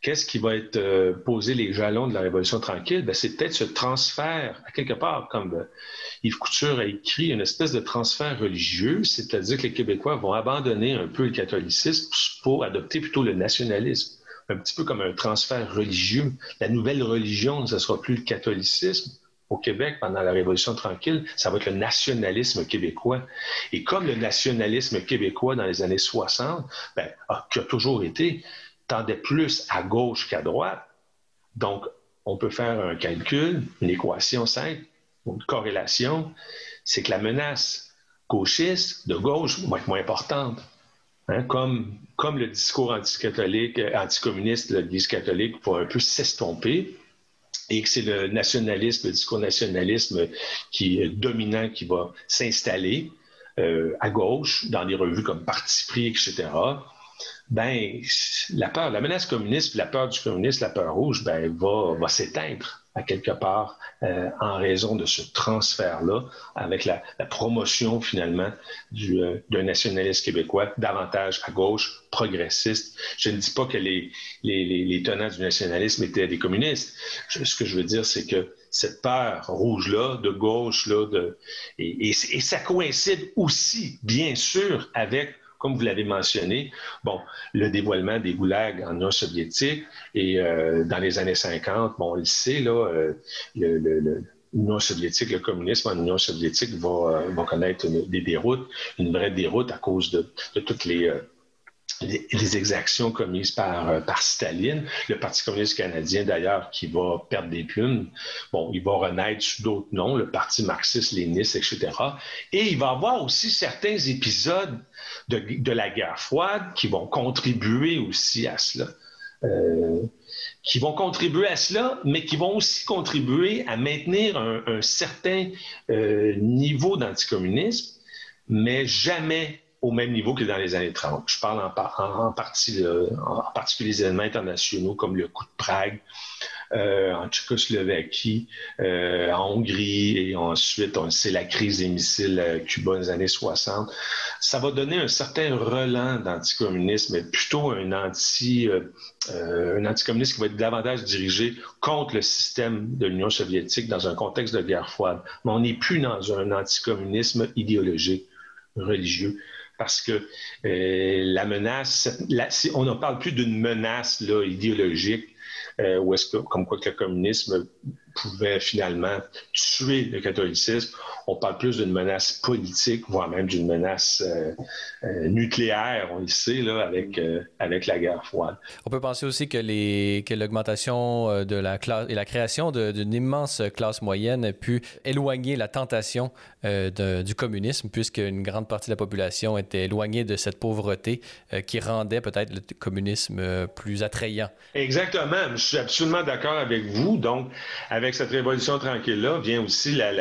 Qu'est-ce qui va être euh, posé les jalons de la Révolution tranquille? Ben, c'est peut-être ce transfert, à quelque part, comme euh, Yves Couture a écrit, une espèce de transfert religieux, c'est-à-dire que les Québécois vont abandonner un peu le catholicisme pour adopter plutôt le nationalisme. Un petit peu comme un transfert religieux. La nouvelle religion, ce ne sera plus le catholicisme, au Québec pendant la Révolution tranquille, ça va être le nationalisme québécois. Et comme le nationalisme québécois dans les années 60, ben, qui a toujours été, tendait plus à gauche qu'à droite. Donc, on peut faire un calcul, une équation simple, une corrélation, c'est que la menace gauchiste de gauche va être moins importante. Hein, comme, le discours anticatholique, euh, anticommuniste de l'Église catholique va un peu s'estomper et que c'est le nationalisme, le discours nationalisme qui est dominant qui va s'installer euh, à gauche dans des revues comme Parti pris, etc ben, la peur, la menace communiste, la peur du communisme, la peur rouge, ben, va, va s'éteindre à quelque part euh, en raison de ce transfert-là, avec la, promotion finalement du, euh, d'un nationalisme québécois davantage à gauche, progressiste. Je ne dis pas que les, les, les, tenants du nationalisme étaient des communistes. ce que je veux dire, c'est que cette peur rouge-là, de gauche-là, de, et, et ça coïncide aussi, bien sûr, avec comme vous l'avez mentionné, bon, le dévoilement des goulags en Union soviétique et euh, dans les années 50, bon, on le sait, là, euh, l'Union soviétique, le communisme en Union soviétique va, euh, va connaître des déroutes, une vraie déroute à cause de, de toutes les les, exactions commises par, euh, par Staline. Le Parti communiste canadien, d'ailleurs, qui va perdre des plumes, bon, il va renaître sous d'autres noms, le Parti marxiste-léniniste, etc. Et il va avoir aussi certains épisodes de, la guerre froide qui vont contribuer aussi à cela. Euh, qui vont contribuer à cela, mais qui vont aussi contribuer à maintenir un, un certain euh, niveau d'anticommunisme, mais jamais au même niveau que dans les années 30. Je parle en, partie, en particulier des événements internationaux comme le coup de Prague, euh, en Tchécoslovaquie, euh, en Hongrie et ensuite, on sait, la crise des missiles à Cuba dans les années 60. Ça va donner un certain relent d'anticommunisme, mais plutôt euh, un anticommunisme qui va être davantage dirigé contre le système de l'Union soviétique dans un contexte de guerre froide. Mais on n'est plus dans un anticommunisme idéologique, religieux parce que euh, la menace, on ne parle plus d'une menace là, idéologique, euh, ou est-ce que, comme quoi que le communisme pouvait finalement tuer le catholicisme. On parle plus d'une menace politique, voire même d'une menace euh, euh, nucléaire, on le sait, là, avec, euh, avec la guerre froide. On peut penser aussi que, les, que l'augmentation de la classe et la création d'une immense classe moyenne a pu éloigner la tentation du communisme, puisque une grande partie de la population était éloignée de cette pauvreté qui rendait peut-être le communisme plus attrayant. Exactement. Je suis absolument d'accord avec vous. Donc, avec avec cette révolution tranquille-là vient aussi la,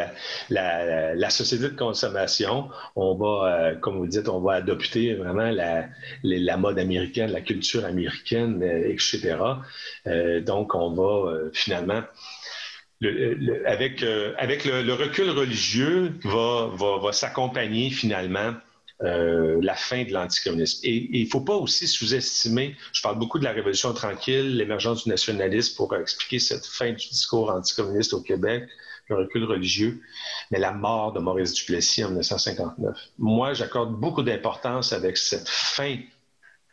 la, la, société de consommation. On va, euh, comme vous dites, on va adopter vraiment la, mode américaine, la culture américaine, euh, etc. Euh, donc, on va finalement avec, avec le, recul religieux va, va, va s'accompagner finalement euh, la fin de l'anticommunisme. Et il ne faut pas aussi sous-estimer, je parle beaucoup de la Révolution tranquille, l'émergence du nationalisme pour expliquer cette fin du discours anticommuniste au Québec, le recul religieux, mais la mort de Maurice Duplessis en 1959. Moi, j'accorde beaucoup d'importance avec cette fin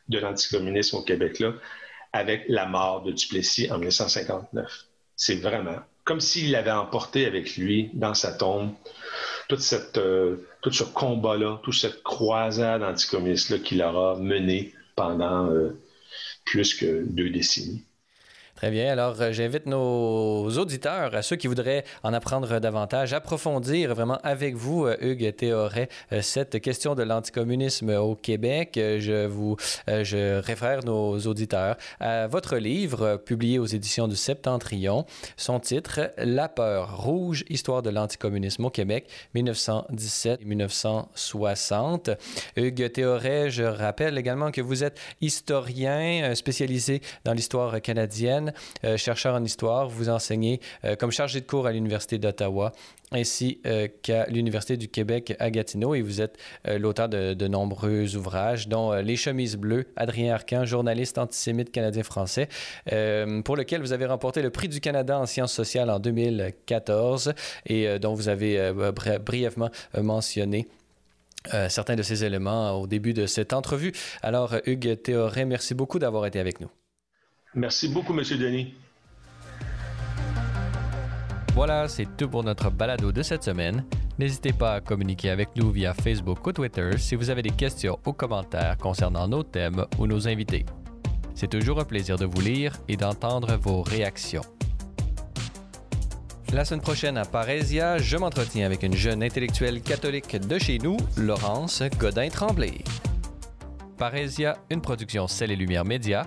de l'anticommunisme au Québec-là, avec la mort de Duplessis en 1959. C'est vraiment comme s'il avait emporté avec lui dans sa tombe toute cette, euh, tout ce combat-là, toute cette croisade anticommuniste-là qu'il aura mené pendant euh, plus que deux décennies. Très bien. Alors, euh, j'invite nos auditeurs, à ceux qui voudraient en apprendre davantage, approfondir vraiment avec vous, euh, Hugues Théoret, euh, cette question de l'anticommunisme au Québec. Je vous, je réfère nos auditeurs à votre livre publié aux éditions du Septentrion. Son titre, La peur rouge, histoire de l'anticommunisme au Québec, 1917-1960. Hugues Théoret, je rappelle également que vous êtes historien spécialisé dans l'histoire canadienne. Euh, chercheur en histoire. Vous enseignez euh, comme chargé de cours à l'Université d'Ottawa ainsi euh, qu'à l'Université du Québec à Gatineau et vous êtes l'auteur de, nombreux ouvrages, dont Les chemises bleues, Adrien Arcan, journaliste antisémite canadien-français, pour lequel vous avez remporté le prix du Canada en sciences sociales en 2014 et dont vous avez brièvement mentionné certains de ces éléments au début de cette entrevue. Alors, Hugues Théoret, merci beaucoup d'avoir été avec nous. Merci beaucoup, M. Denis. Voilà, c'est tout pour notre balado de cette semaine. N'hésitez pas à communiquer avec nous via Facebook ou Twitter si vous avez des questions ou commentaires concernant nos thèmes ou nos invités. C'est toujours un plaisir de vous lire et d'entendre vos réactions. La semaine prochaine à Parésia, je m'entretiens avec une jeune intellectuelle catholique de chez nous, Laurence Godin-Tremblay. Parésia, une production Celle et Lumière Média,